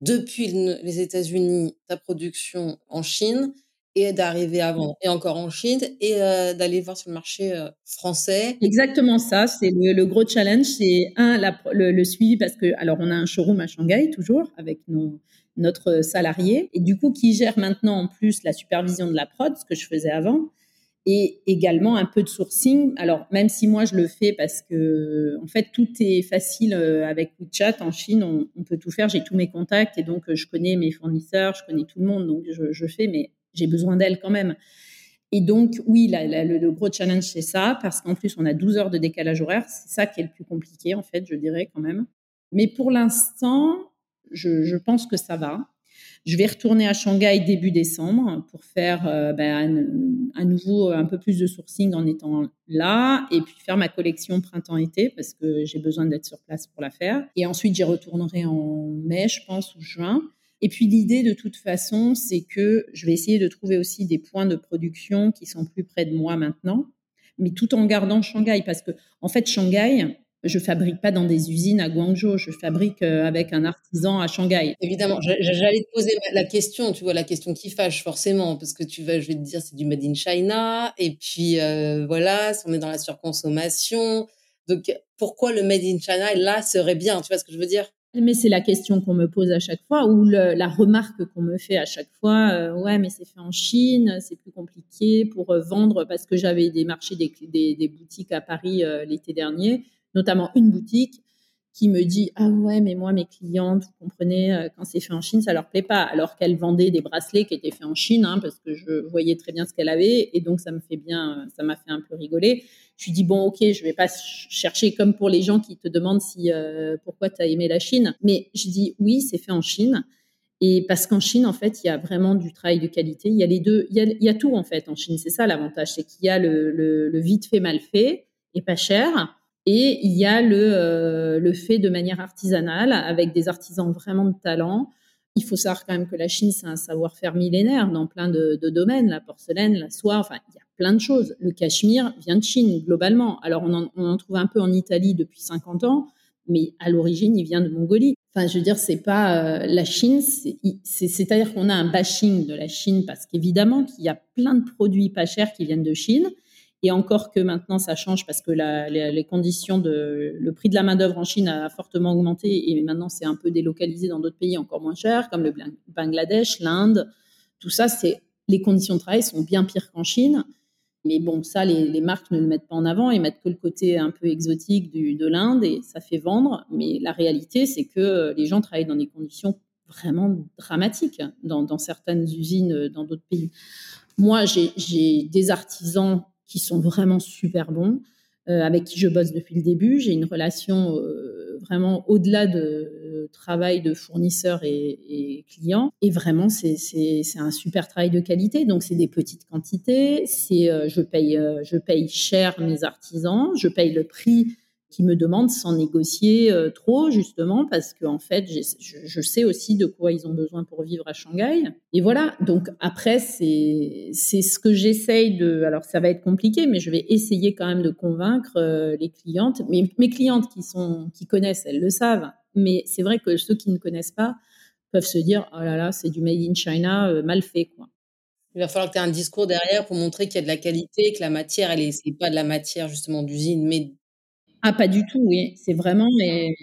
[SPEAKER 2] depuis les États-Unis ta production en Chine et d'arriver à vendre et encore en Chine et euh, d'aller voir sur le marché euh, français.
[SPEAKER 3] Exactement ça, c'est le, gros challenge, c'est un le, le, suivi parce que alors on a un showroom à Shanghai toujours avec nos notre salarié, et du coup qui gère maintenant en plus la supervision de la prod, ce que je faisais avant, et également un peu de sourcing. Alors même si moi je le fais parce que en fait tout est facile euh, avec WeChat en Chine, on, peut tout faire, j'ai tous mes contacts et donc je connais mes fournisseurs, je connais tout le monde, donc je, fais, mais j'ai besoin d'elle quand même. Et donc, oui, le, le, gros challenge, c'est ça, parce qu'en plus, on a 12 heures de décalage horaire. C'est ça qui est le plus compliqué, en fait, je dirais quand même. Mais pour l'instant, je, pense que ça va. Je vais retourner à Shanghai début décembre pour faire euh, ben, à nouveau un peu plus de sourcing en étant là et puis faire ma collection printemps-été parce que j'ai besoin d'être sur place pour la faire. Et ensuite, j'y retournerai en mai, je pense, ou juin. Et puis l'idée de toute façon, c'est que je vais essayer de trouver aussi des points de production qui sont plus près de moi maintenant, mais tout en gardant Shanghai parce que en fait Shanghai, je fabrique pas dans des usines à Guangzhou, je fabrique euh, avec un artisan à Shanghai.
[SPEAKER 2] Évidemment, j'allais te poser la question, tu vois, la question qui fâche forcément, parce que tu vas, je vais te dire, c'est du made in China, et puis euh, voilà, on est dans la surconsommation, donc pourquoi le made in China là serait bien, tu vois ce que je veux dire?
[SPEAKER 3] Mais c'est la question qu'on me pose à chaque fois, ou la remarque qu'on me fait à chaque fois. Euh, ouais, mais c'est fait en Chine, c'est plus compliqué pour vendre parce que j'avais des marchés, des, des, boutiques à Paris l'été dernier notamment une boutique qui me dit ah ouais mais moi mes clientes vous comprenez euh, quand c'est fait en Chine ça leur plaît pas alors qu'elle vendait des bracelets qui étaient faits en Chine hein, parce que je voyais très bien ce qu'elle avait et donc ça me fait bien ça m'a fait un peu rigoler je lui dis bon ok je vais pas chercher comme pour les gens qui te demandent si euh, pourquoi tu as aimé la Chine mais je dis oui c'est fait en Chine et parce qu'en Chine, en fait, il y a vraiment du travail de qualité. Il y a les deux, il y a, il y a tout en fait en Chine. C'est ça l'avantage, c'est qu'il y a le, le, le, vite fait mal fait et pas cher. Et il y a le, euh, le fait de manière artisanale, avec des artisans vraiment de talent. Il faut savoir quand même que la Chine, c'est un savoir-faire millénaire dans plein de, domaines, la porcelaine, la soie, enfin, il y a plein de choses. Le cachemire vient de Chine, globalement. Alors, on en, on en trouve un peu en Italie depuis 50 ans, mais à l'origine, il vient de Mongolie. Enfin, je veux dire, c'est pas euh, la Chine, c'est-à-dire qu'on a un bashing de la Chine parce qu'évidemment qu'il y a plein de produits pas chers qui viennent de Chine et encore que maintenant, ça change parce que les, conditions de le prix de la main d'œuvre en Chine a fortement augmenté et maintenant c'est un peu délocalisé dans d'autres pays encore moins chers, comme le Bangladesh, l'Inde. Tout ça, c'est les conditions de travail sont bien pires qu'en Chine. Mais bon, ça, les, marques ne le mettent pas en avant, ils mettent que le côté un peu exotique de l'Inde et ça fait vendre. Mais la réalité, c'est que les gens travaillent dans des conditions vraiment dramatiques dans certaines usines dans d'autres pays. Moi, j'ai des artisans qui sont vraiment super bons, euh, avec qui je bosse depuis le début. J'ai une relation euh, vraiment au-delà de euh, travail de fournisseur et, et client. Et vraiment, c'est un super travail de qualité. Donc, c'est des petites quantités. C'est je paye je paye cher mes artisans. Je paye le prix qui me demandent sans négocier euh, trop, justement, parce qu'en en fait, je, sais aussi de quoi ils ont besoin pour vivre à Shanghai. Et voilà, donc après, c'est ce que j'essaye de... Alors, ça va être compliqué, mais je vais essayer quand même de convaincre euh, les clientes. Mes clientes qui, sont, qui connaissent, elles le savent. Mais c'est vrai que ceux qui ne connaissent pas peuvent se dire, oh là là, c'est du made in China euh, mal fait, quoi.
[SPEAKER 1] Il va falloir que tu aies un discours derrière pour montrer qu'il y a de la qualité, que la matière, elle est, pas de la matière justement d'usine, mais
[SPEAKER 3] ah, pas du tout, oui. C'est vraiment, mais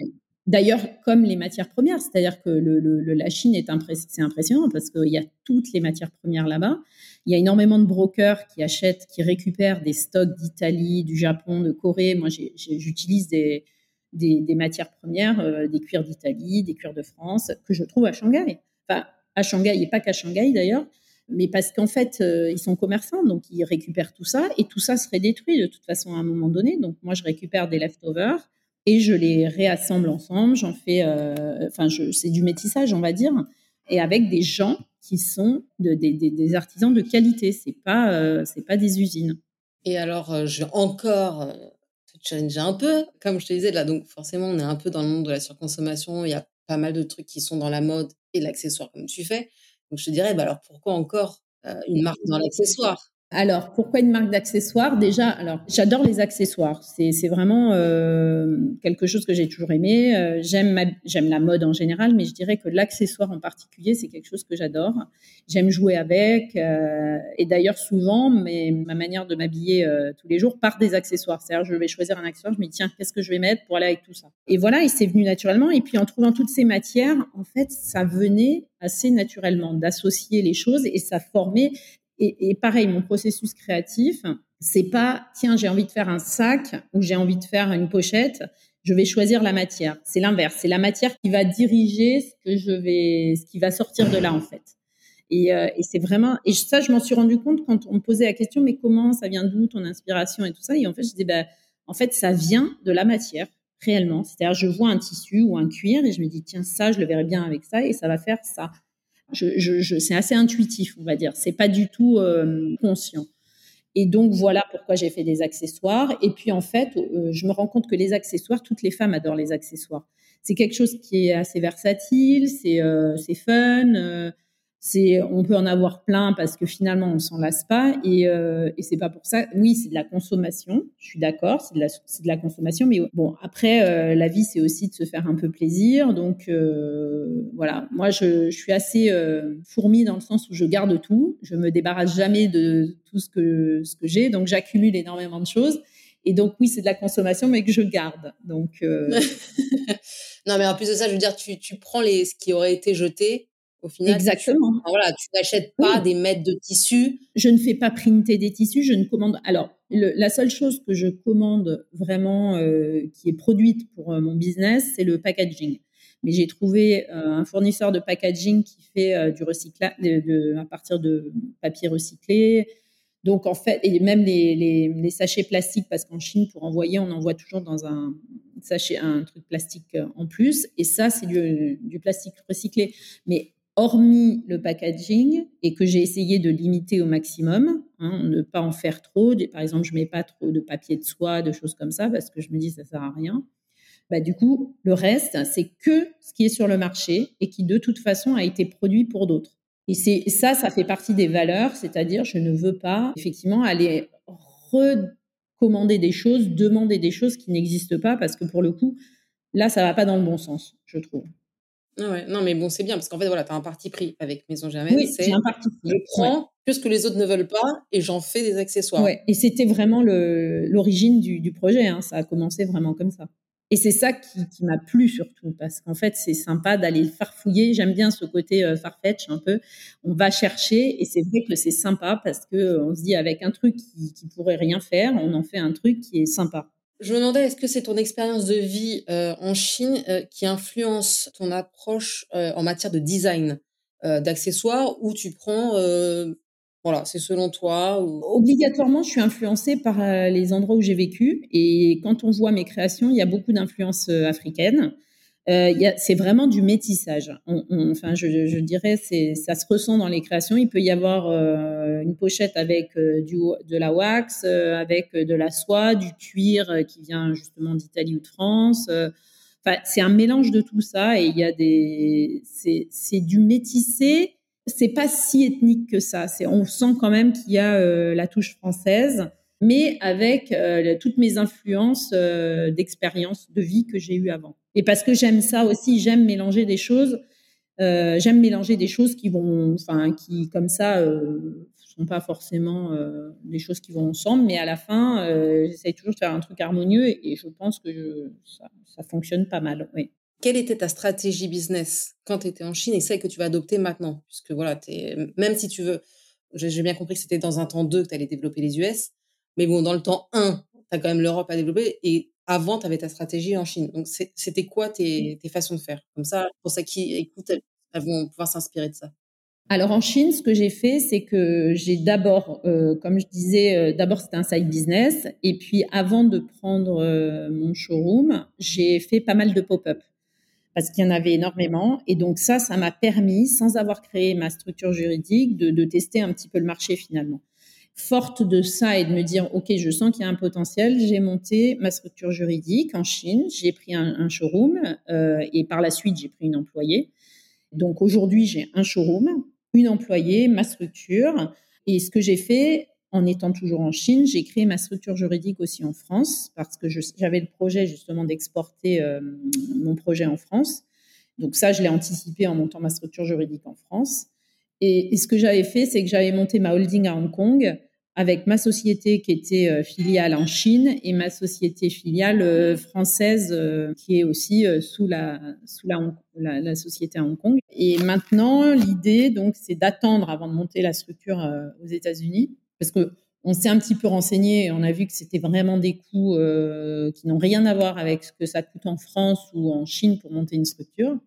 [SPEAKER 3] d'ailleurs, comme les matières premières, c'est-à-dire que le, la Chine est impressionnant parce qu'il y a toutes les matières premières là-bas. Il y a énormément de brokers qui achètent, qui récupèrent des stocks d'Italie, du Japon, de Corée. Moi, j'utilise des, des, matières premières, euh, des cuirs d'Italie, des cuirs de France, que je trouve à Shanghai. Enfin, à Shanghai et pas qu'à Shanghai d'ailleurs mais parce qu'en fait, euh, ils sont commerçants, donc ils récupèrent tout ça, et tout ça serait détruit de toute façon à un moment donné. Donc moi, je récupère des leftovers et je les réassemble ensemble. J'en fais, euh, enfin, c'est du métissage, on va dire, et avec des gens qui sont de, des, artisans de qualité. C'est pas, euh, c'est pas des usines.
[SPEAKER 1] Et alors, je encore te challenger un peu, comme je te disais là. Donc forcément, on est un peu dans le monde de la surconsommation. Il y a pas mal de trucs qui sont dans la mode et l'accessoire comme tu fais. Donc je te dirais, bah alors pourquoi encore euh, une marque dans l'accessoire?
[SPEAKER 3] Alors, pourquoi une marque d'accessoires? Déjà, alors j'adore les accessoires. C'est, vraiment euh, quelque chose que j'ai toujours aimé. Euh, j'aime la mode en général, mais je dirais que l'accessoire en particulier, c'est quelque chose que j'adore. J'aime jouer avec, euh, et d'ailleurs souvent, mais ma manière de m'habiller tous les jours part des accessoires. C'est-à-dire, je vais choisir un accessoire, je me dis tiens, qu'est-ce que je vais mettre pour aller avec tout ça? Et voilà, et c'est venu naturellement. Et puis en trouvant toutes ces matières, en fait, ça venait assez naturellement d'associer les choses et ça formait et, et, pareil, mon processus créatif, c'est pas tiens j'ai envie de faire un sac ou j'ai envie de faire une pochette, je vais choisir la matière. C'est l'inverse, c'est la matière qui va diriger ce que je vais, ce qui va sortir de là en fait. Et, euh, et c'est vraiment et ça je m'en suis rendu compte quand on me posait la question mais comment ça vient d'où ton inspiration et tout ça? Et en fait je disais bah en fait ça vient de la matière réellement. C'est-à-dire je vois un tissu ou un cuir et je me dis tiens ça je le verrai bien avec ça et ça va faire ça je, c'est assez intuitif, on va dire. C'est pas du tout euh, conscient. Et donc voilà pourquoi j'ai fait des accessoires. Et puis en fait, euh, je me rends compte que les accessoires, toutes les femmes adorent les accessoires. C'est quelque chose qui est assez versatile, c'est euh, c'est fun c'est on peut en avoir plein parce que finalement on s'en lasse pas et, euh, et c'est pas pour ça. Oui c'est de la consommation je suis d'accord c'est de la c'est de la consommation mais bon après euh, la vie c'est aussi de se faire un peu plaisir. Donc euh, voilà. Moi je, je suis assez euh, fourmi dans le sens où je garde tout. Je me débarrasse jamais de tout ce que ce que j'ai. Donc j'accumule énormément de choses. Et donc oui c'est de la consommation mais que je garde. Donc euh,
[SPEAKER 1] non mais en plus de ça je veux dire tu tu prends les ce qui aurait été jeté final,
[SPEAKER 3] Exactement.
[SPEAKER 1] Tu, voilà, tu n'achètes pas des mètres de tissu.
[SPEAKER 3] Je ne fais pas printer des tissus, je ne commande. Alors, la seule chose que je commande vraiment euh, qui est produite pour euh, mon business, c'est le packaging. Mais j'ai trouvé euh, un fournisseur de packaging qui fait du recyclage à partir de papier recyclé. Donc en fait, et même les, les, les sachets plastiques, parce qu'en Chine, pour envoyer, on envoie toujours dans un sachet, un truc plastique en plus. Et ça, c'est du, du plastique recyclé. Mais hormis le packaging et que j'ai essayé de limiter au maximum, hein, ne pas en faire trop. Par exemple, je mets pas trop de papier de soie, de choses comme ça, parce que je me dis ça sert à rien. Bah, du coup, le reste, c'est que ce qui est sur le marché et qui de toute façon a été produit pour d'autres. Et c'est ça, ça fait partie des valeurs, c'est-à-dire je ne veux pas effectivement aller recommander des choses, demander des choses qui n'existent pas, parce que pour le coup, là, ça va pas dans le bon sens, je trouve.
[SPEAKER 1] Ah ouais, non, mais bon, c'est bien parce qu'en fait, voilà, tu as un parti pris avec Maison Germaine. Oui, c'est un parti pris. Je prends que ce que les autres ne veulent pas et j'en fais des accessoires.
[SPEAKER 3] Ouais, et c'était vraiment l'origine du, du, projet. Hein. Ça a commencé vraiment comme ça. Et c'est ça qui, qui m'a plu surtout parce qu'en fait, c'est sympa d'aller farfouiller. J'aime bien ce côté euh, farfetch un peu. On va chercher et c'est vrai que c'est sympa parce que euh, on se dit avec un truc qui, qui pourrait rien faire, on en fait un truc qui est sympa.
[SPEAKER 1] Je me demandais, est-ce que c'est ton expérience de vie euh, en Chine euh, qui influence ton approche euh, en matière de design d'accessoires ou tu prends, voilà, c'est selon toi.
[SPEAKER 3] Obligatoirement, je suis influencée par les endroits où j'ai vécu et quand on voit mes créations, il y a beaucoup d'influences africaines. Euh, c'est vraiment du métissage. enfin, je, dirais, c'est, ça se ressent dans les créations. Il peut y avoir euh, une pochette avec euh, de la wax, avec de la soie, du cuir qui vient justement d'Italie ou de France. Enfin, c'est un mélange de tout ça et il y a des, c'est, du métissé. C'est pas si ethnique que ça. On sent quand même qu'il y a la touche française mais avec toutes mes influences d'expérience de vie que j'ai eues avant. Et parce que j'aime ça aussi, j'aime mélanger des choses. Euh, j'aime mélanger des choses qui vont, enfin, qui comme ça euh, sont pas forcément euh, des choses qui vont ensemble, mais à la fin, euh, j'essaye toujours de faire un truc harmonieux et, je pense que ça, fonctionne pas mal. Oui.
[SPEAKER 1] Quelle était ta stratégie business quand tu étais en Chine et celle que tu vas adopter maintenant? Puisque voilà, même si tu veux, j'ai bien compris que c'était dans un temps 2 que tu allais développer les US, mais bon, dans le temps 1, tu as quand même l'Europe à développer et avant, tu avais ta stratégie en Chine. Donc, c'était quoi tes, façons de faire? Comme ça, pour ceux qui écoutent, elles, vont pouvoir s'inspirer de ça.
[SPEAKER 3] Alors en Chine, ce que j'ai fait, c'est que j'ai d'abord, euh, comme je disais, euh, d'abord c'était un side business, et puis avant de prendre euh, mon showroom, j'ai fait pas mal de pop-up parce qu'il y en avait énormément, et donc ça, ça m'a permis, sans avoir créé ma structure juridique, de, de tester un petit peu le marché finalement forte de ça et de me dire, OK, je sens qu'il y a un potentiel, j'ai monté ma structure juridique en Chine, j'ai pris un, showroom euh, et par la suite, j'ai pris une employée. Donc aujourd'hui, j'ai un showroom, une employée, ma structure. Et ce que j'ai fait en étant toujours en Chine, j'ai créé ma structure juridique aussi en France parce que j'avais le projet justement d'exporter euh, mon projet en France. Donc ça, je l'ai anticipé en montant ma structure juridique en France. Et, et ce que j'avais fait, c'est que j'avais monté ma holding à Hong Kong avec ma société qui était euh, filiale en Chine et ma société filiale euh, française euh, qui est aussi sous la sous la, société à Hong Kong. Et maintenant, l'idée donc c'est d'attendre avant de monter la structure aux États-Unis parce que on s'est un petit peu renseigné et on a vu que c'était vraiment des coûts qui n'ont rien à voir avec ce que ça coûte en France ou en Chine pour monter une structure.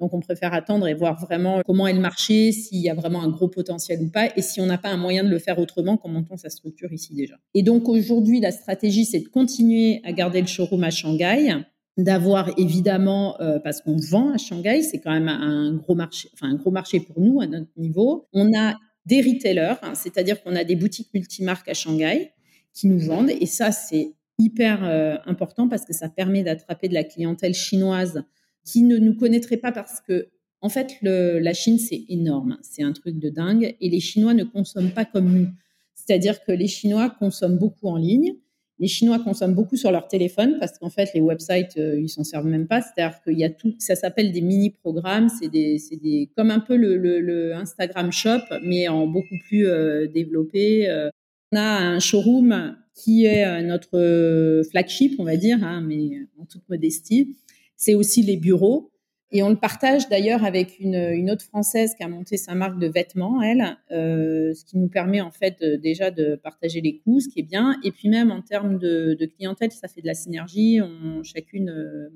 [SPEAKER 3] Donc, on préfère attendre et voir vraiment comment est le marché, s'il y a vraiment un gros potentiel ou pas, et si on n'a pas un moyen de le faire autrement qu'en montant sa structure ici déjà. Et donc, aujourd'hui, la stratégie, c'est de continuer à garder le showroom à Shanghai, d'avoir évidemment, euh, parce qu'on vend à Shanghai, c'est quand même un gros marché, enfin un gros marché pour nous à notre niveau. On a des retailers, hein, c'est-à-dire qu'on a des boutiques multimarques à Shanghai qui nous vendent, et ça, c'est hyper euh, important parce que ça permet d'attraper de la clientèle chinoise qui ne nous connaîtraient pas parce que, en fait, la Chine, c'est énorme. C'est un truc de dingue. Et les Chinois ne consomment pas comme nous. C'est-à-dire que les Chinois consomment beaucoup en ligne. Les Chinois consomment beaucoup sur leur téléphone parce qu'en fait, les websites, euh, ils s'en servent même pas. C'est-à-dire qu'il y a tout, ça s'appelle des mini-programmes. C'est des, comme un peu le, Instagram Shop, mais en beaucoup plus euh, développé. Euh. on a un showroom qui est notre flagship, on va dire, hein, mais en toute modestie, c'est aussi les bureaux. Et on le partage d'ailleurs avec une, autre Française qui a monté sa marque de vêtements, elle, euh, ce qui nous permet en fait déjà de partager les coûts, ce qui est bien. Et puis même en termes de, clientèle, ça fait de la synergie. On, chacune euh,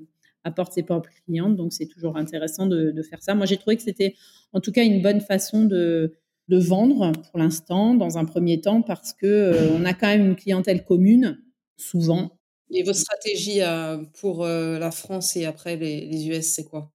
[SPEAKER 3] apporte ses propres clientes, donc c'est toujours intéressant de, faire ça. Moi, j'ai trouvé que c'était en tout cas une bonne façon de, vendre pour l'instant, dans un premier temps, parce que euh, on a quand même une clientèle commune, souvent,
[SPEAKER 1] et votre stratégie euh, pour euh, la France et après les, US, c'est quoi?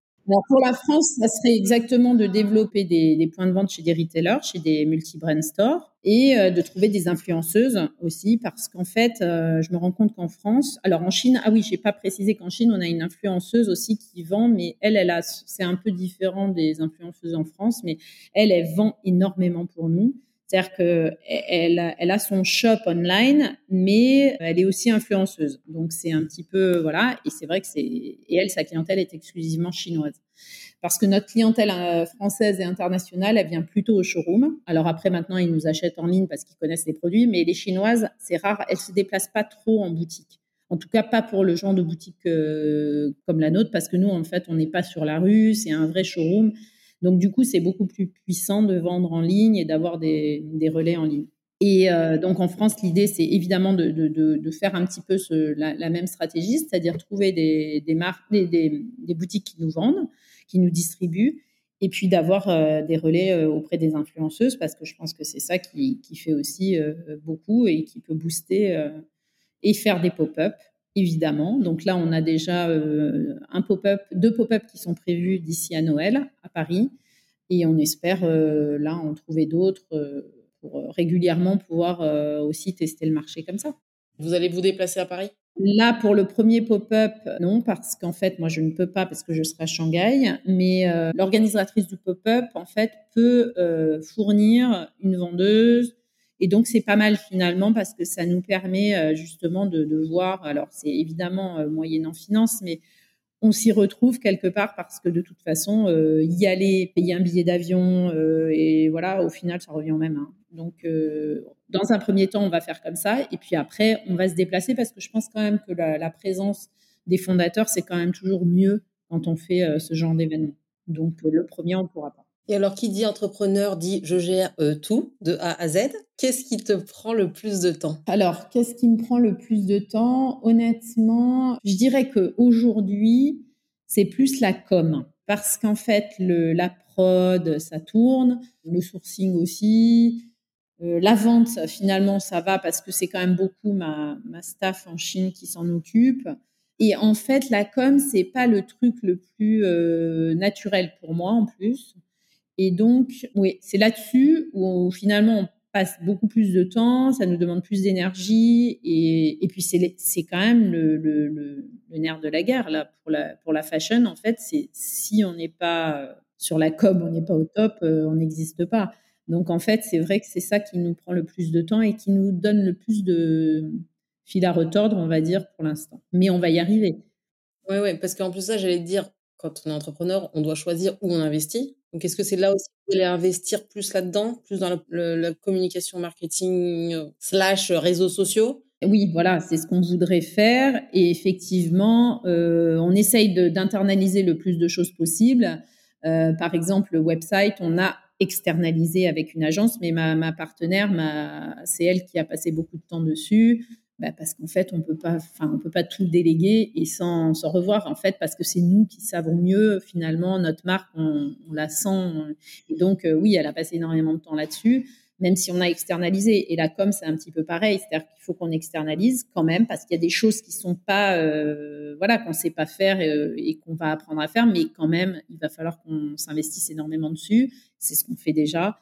[SPEAKER 3] Pour la France, ça serait exactement de développer des, des, points de vente chez des retailers, chez des multi-brand stores et euh, de trouver des influenceuses aussi parce qu'en fait, je me rends compte qu'en France, alors en Chine, ah oui, j'ai pas précisé qu'en Chine, on a une influenceuse aussi qui vend, mais elle, elle a, c'est un peu différent des influenceuses en France, mais elle, elle vend énormément pour nous. C'est-à-dire qu'elle elle a son shop online, mais elle est aussi influenceuse. Donc c'est un petit peu voilà, et c'est vrai que c'est et elle sa clientèle est exclusivement chinoise. Parce que notre clientèle euh, française et internationale, elle vient plutôt au showroom. Alors après, maintenant, ils nous achètent en ligne parce qu'ils connaissent les produits, mais les chinoises, c'est rare, elles se déplacent pas trop en boutique. En tout cas, pas pour le genre de boutique euh, comme la nôtre, parce que nous, en fait, on n'est pas sur la rue, c'est un vrai showroom. Donc du coup, c'est beaucoup plus puissant de vendre en ligne et d'avoir des, relais en ligne. Et euh, donc en France, l'idée, c'est évidemment de, faire un petit peu la, même stratégie, c'est-à-dire trouver des, marques, des, boutiques qui nous vendent, qui nous distribuent, et puis d'avoir euh, des relais euh, auprès des influenceuses, parce que je pense que c'est ça qui, fait aussi beaucoup et qui peut booster et faire des pop-up évidemment. Donc là, on a déjà un pop-up, deux pop-up qui sont prévus d'ici à Noël à Paris. Et on espère là en trouver d'autres pour régulièrement pouvoir aussi tester le marché comme ça.
[SPEAKER 2] Vous allez vous déplacer à Paris?
[SPEAKER 3] Là, pour le premier pop-up, non, parce qu'en fait, moi, je ne peux pas parce que je serai à Shanghai. Mais euh, l'organisatrice du pop-up, en fait, peut euh, fournir une vendeuse. Et donc, c'est pas mal finalement parce que ça nous permet euh, justement de, voir. Alors, c'est évidemment moyennant finance, mais on s'y retrouve quelque part parce que de toute façon, euh, y aller, payer un billet d'avion, euh, et voilà, au final, ça revient au même. Hein. Donc, euh, dans un premier temps, on va faire comme ça, et puis après, on va se déplacer parce que je pense quand même que la, présence des fondateurs, c'est quand même toujours mieux quand on fait ce genre d'événement. Donc, le premier, on ne pourra pas.
[SPEAKER 2] Et alors, qui dit entrepreneur dit je gère tout de A à Z. Qu'est-ce qui te prend le plus de temps?
[SPEAKER 3] Alors, qu'est-ce qui me prend le plus de temps? Honnêtement, je dirais que aujourd'hui, c'est plus la com parce qu'en fait, le, la prod, ça tourne, le sourcing aussi. Euh, la vente, finalement, ça va parce que c'est quand même beaucoup ma, ma staff en Chine qui s'en occupe. Et en fait, la com, c'est pas le truc le plus euh, naturel pour moi en plus. Et donc, oui, c'est là-dessus où, finalement on passe beaucoup plus de temps, ça nous demande plus d'énergie et, et, puis c'est, c'est quand même le, le, nerf de la guerre là pour la pour la fashion en fait. C'est si on n'est pas sur la com, on n'est pas au top, euh, on n'existe pas. Donc en fait, c'est vrai que c'est ça qui nous prend le plus de temps et qui nous donne le plus de fil à retordre, on va dire pour l'instant. Mais on va y arriver.
[SPEAKER 2] Oui, ouais, parce qu'en plus ça, j'allais dire, quand on est entrepreneur, on doit choisir où on investit. Donc, est-ce que c'est là aussi que vous allez investir plus là-dedans, plus dans la, communication marketing euh, slash réseaux sociaux?
[SPEAKER 3] Oui, voilà, c'est ce qu'on voudrait faire. Et effectivement, euh, on essaye d'internaliser le plus de choses possible. Euh, par exemple, le website, on a externalisé avec une agence, mais ma, ma partenaire, c'est elle qui a passé beaucoup de temps dessus. Bah, parce qu'en fait, on peut pas, enfin, on peut pas tout déléguer et sans, sans revoir, en fait, parce que c'est nous qui savons mieux, finalement, notre marque, on, on la sent. Et donc, euh, oui, elle a passé énormément de temps là-dessus, même si on a externalisé. Et la com, c'est un petit peu pareil, c'est-à-dire qu'il faut qu'on externalise quand même, parce qu'il y a des choses qui sont pas, euh, voilà, qu'on sait pas faire et, euh, et qu'on va apprendre à faire, mais quand même, il va falloir qu'on s'investisse énormément dessus. C'est ce qu'on fait déjà.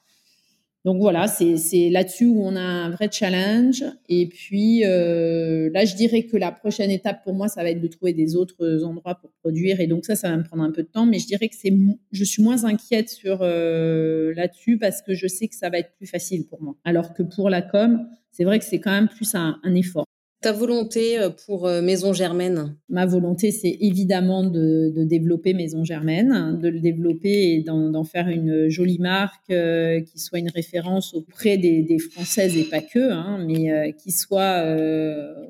[SPEAKER 3] Donc voilà, c'est là-dessus où on a un vrai challenge. Et puis euh, là, je dirais que la prochaine étape pour moi, ça va être de trouver des autres endroits pour produire. Et donc ça, ça va me prendre un peu de temps. Mais je dirais que c'est, je suis moins inquiète sur euh, là-dessus parce que je sais que ça va être plus facile pour moi. Alors que pour la com, c'est vrai que c'est quand même plus un effort.
[SPEAKER 2] Ta volonté euh, pour euh, Maison Germaine?
[SPEAKER 3] Ma volonté, c'est évidemment de, développer Maison Germaine, de le développer et d'en faire une jolie marque euh, qui soit une référence auprès des, des Françaises et pas que, hein, mais qui soit,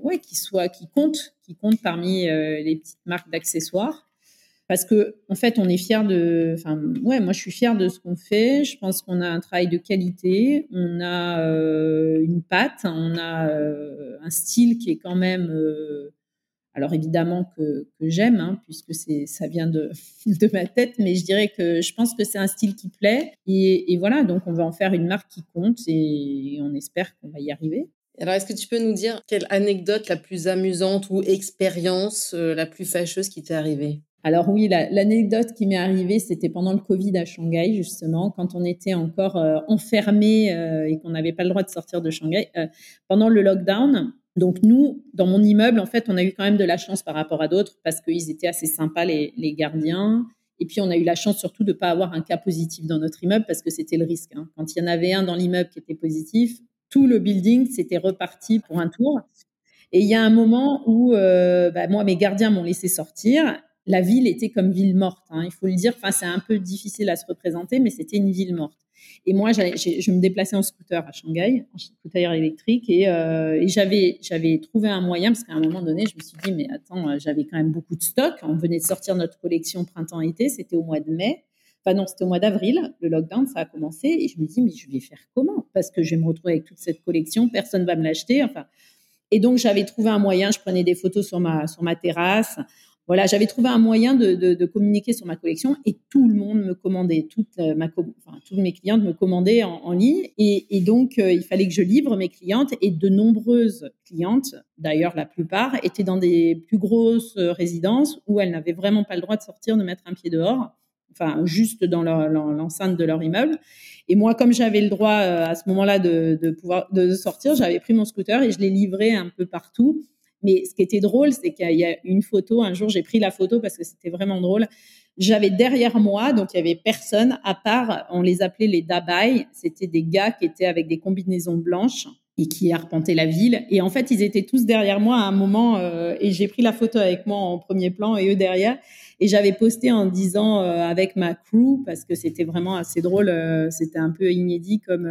[SPEAKER 3] ouais, qui soit, qui compte, qui compte parmi les petites marques d'accessoires parce que en fait on est fier de enfin ouais moi je suis fière de ce qu'on fait. Je pense qu'on a un travail de qualité. On a euh, une patte. On a euh, un style qui est quand même euh, alors évidemment que, j'aime hein, puisque c'est ça vient de de ma tête mais je dirais que je pense que c'est un style qui plaît. Et, voilà donc on va en faire une marque qui compte et on espère qu'on va y arriver.
[SPEAKER 2] Alors, est-ce que tu peux nous dire quelle anecdote la plus amusante ou expérience la plus fâcheuse qui t'est arrivée?
[SPEAKER 3] Alors oui, l'anecdote qui m'est arrivée, c'était pendant le Covid à Shanghai, justement, quand on était encore euh, enfermé euh, et qu'on n'avait pas le droit de sortir de Shanghai. Euh, pendant le lockdown, donc nous, dans mon immeuble, en fait, on a eu quand même de la chance par rapport à d'autres parce qu'ils étaient assez sympas, les, les, gardiens. Et puis, on a eu la chance surtout de ne pas avoir un cas positif dans notre immeuble parce que c'était le risque. Hein. Quand il y en avait un dans l'immeuble qui était positif, tout le building s'était reparti pour un tour. Et il y a un moment où euh, bah, moi, mes gardiens m'ont laissé sortir la ville était comme ville morte. Hein, il faut le dire. Enfin, c'est un peu difficile à se représenter, mais c'était une ville morte. Et moi, je me déplaçais en scooter à Shanghai, en scooter électrique, et, euh, j'avais, trouvé un moyen parce qu'à un moment donné, je me suis dit, mais attends, euh, j'avais quand même beaucoup de stock. On venait de sortir notre collection printemps-été, c'était au mois de mai. Enfin non, c'était au mois d'avril. Le lockdown, ça a commencé, et je me dis, mais je vais faire comment? Parce que je vais me retrouver avec toute cette collection, personne va me l'acheter. Enfin, et donc j'avais trouvé un moyen. Je prenais des photos sur ma terrasse voilà, j'avais trouvé un moyen de, de, communiquer sur ma collection et tout le monde me commandait, toute ma, enfin, toutes mes clientes me commandaient en, ligne et, donc il fallait que je livre mes clientes et de nombreuses clientes, d'ailleurs la plupart, étaient dans des plus grosses résidences où elles n'avaient vraiment pas le droit de sortir, de mettre un pied dehors enfin juste dans l'enceinte de leur immeuble. Et moi, comme j'avais le droit euh, à ce moment-là de, de, pouvoir de sortir, j'avais pris mon scooter et je l'ai livré un peu partout. Mais ce qui était drôle, c'est qu'il y a une photo. Un jour, j'ai pris la photo parce que c'était vraiment drôle. J'avais derrière moi, donc il y avait personne à part, on les appelait les dabai. C'était des gars qui étaient avec des combinaisons blanches et qui arpentaient la ville. Et en fait, ils étaient tous derrière moi à un moment euh, et j'ai pris la photo avec moi en premier plan et eux derrière. Et j'avais posté en disant euh, avec ma crew parce que c'était vraiment assez drôle. Euh, c'était un peu inédit comme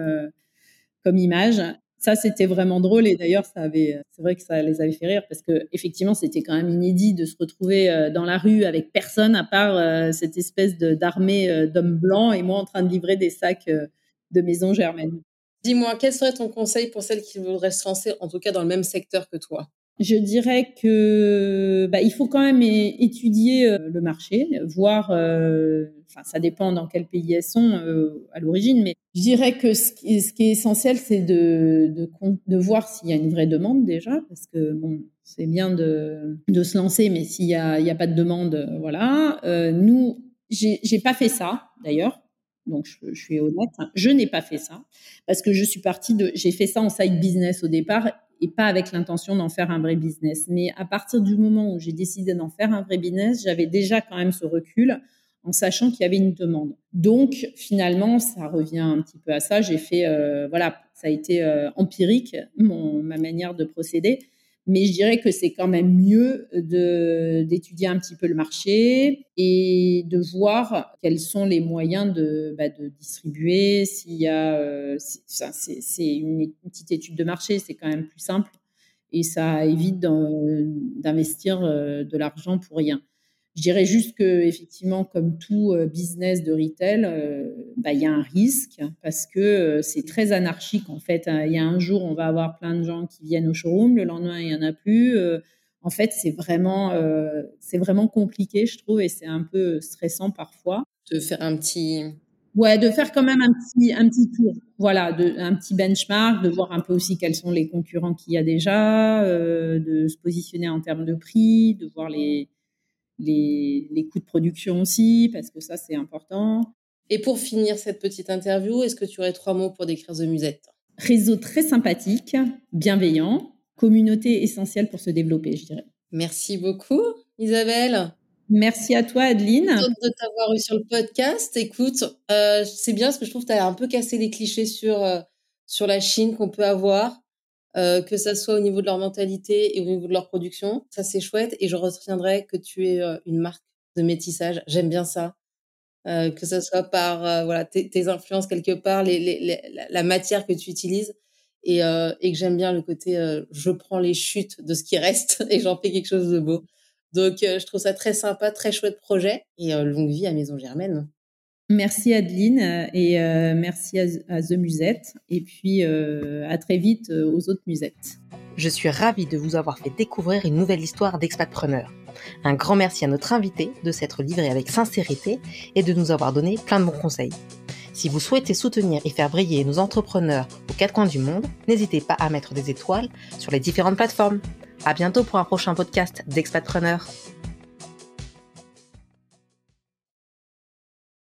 [SPEAKER 3] comme image. Ça, c'était vraiment drôle et d'ailleurs, ça avait, c'est vrai que ça les avait fait rire parce que effectivement, c'était quand même inédit de se retrouver dans la rue avec personne à part cette espèce d'armée d'hommes blancs et moi en train de livrer des sacs de maison germaine.
[SPEAKER 1] Dis-moi, quel serait ton conseil pour celles qui voudraient se lancer, en tout cas dans le même secteur que toi?
[SPEAKER 3] Je dirais que bah, il faut quand même étudier euh, le marché, voir. Euh, enfin, ça dépend dans quel pays elles sont euh, à l'origine, mais je dirais que ce qui, est essentiel, c'est de, de, de voir s'il y a une vraie demande déjà, parce que bon, c'est bien de, de se lancer, mais s'il y a, a pas de demande, voilà. Euh, nous, j'ai pas fait ça d'ailleurs. Donc, je, suis honnête, je n'ai pas fait ça parce que je suis partie de, j'ai fait ça en side business au départ et pas avec l'intention d'en faire un vrai business. Mais à partir du moment où j'ai décidé d'en faire un vrai business, j'avais déjà quand même ce recul en sachant qu'il y avait une demande. Donc finalement, ça revient un petit peu à ça. J'ai fait, euh, voilà, ça a été euh, empirique mon, ma manière de procéder, mais je dirais que c'est quand même mieux de d'étudier un petit peu le marché et de voir quels sont les moyens de, bah, de distribuer. S'il y a, euh, c'est une petite étude de marché, c'est quand même plus simple et ça évite d'investir euh, de l'argent pour rien. Je dirais juste que effectivement, comme tout euh, business de retail, euh, bah, il y a un risque parce que euh, c'est très anarchique en fait. Il y a un jour, on va avoir plein de gens qui viennent au showroom, le lendemain, il y en a plus. En fait, c'est vraiment, c'est vraiment compliqué, je trouve, et c'est un peu stressant parfois.
[SPEAKER 1] De faire un petit
[SPEAKER 3] Ouais, de faire quand même un petit, un petit tour. Voilà, de, un petit benchmark, de voir un peu aussi quels sont les concurrents qu'il y a déjà, de se positionner en termes de prix, de voir les, les, les coûts de production aussi, parce que ça, c'est important.
[SPEAKER 1] Et pour finir cette petite interview, est-ce que tu aurais trois mots pour décrire The Musette
[SPEAKER 3] Réseau très sympathique, bienveillant, communauté essentielle pour se développer, je dirais.
[SPEAKER 1] Merci beaucoup, Isabelle.
[SPEAKER 3] Merci à toi, Adeline.
[SPEAKER 1] de t'avoir eu sur le podcast. Écoute, euh, c'est bien parce que je trouve que tu as un peu cassé les clichés sur, euh, sur la Chine qu'on peut avoir. Euh, que ça soit au niveau de leur mentalité et au niveau de leur production. Ça, c'est chouette. Et je retiendrai que tu es euh, une marque de métissage. J'aime bien ça. Euh, que ce soit par voilà tes, influences quelque part, les, la matière que tu utilises. Et, et que j'aime bien le côté je prends les chutes de ce qui reste et j'en fais quelque chose de beau. Donc, je trouve ça très sympa, très chouette projet. Et longue vie à Maison Germaine.
[SPEAKER 3] Merci Adeline euh, et euh, merci à, The Musette et puis euh, à très vite aux autres musettes.
[SPEAKER 2] Je suis ravie de vous avoir fait découvrir une nouvelle histoire d'expatpreneur. Un grand merci à notre invité de s'être livré avec sincérité et de nous avoir donné plein de bons conseils. Si vous souhaitez soutenir et faire briller nos entrepreneurs aux quatre coins du monde, n'hésitez pas à mettre des étoiles sur les différentes plateformes. À bientôt pour un prochain podcast d'expatpreneur.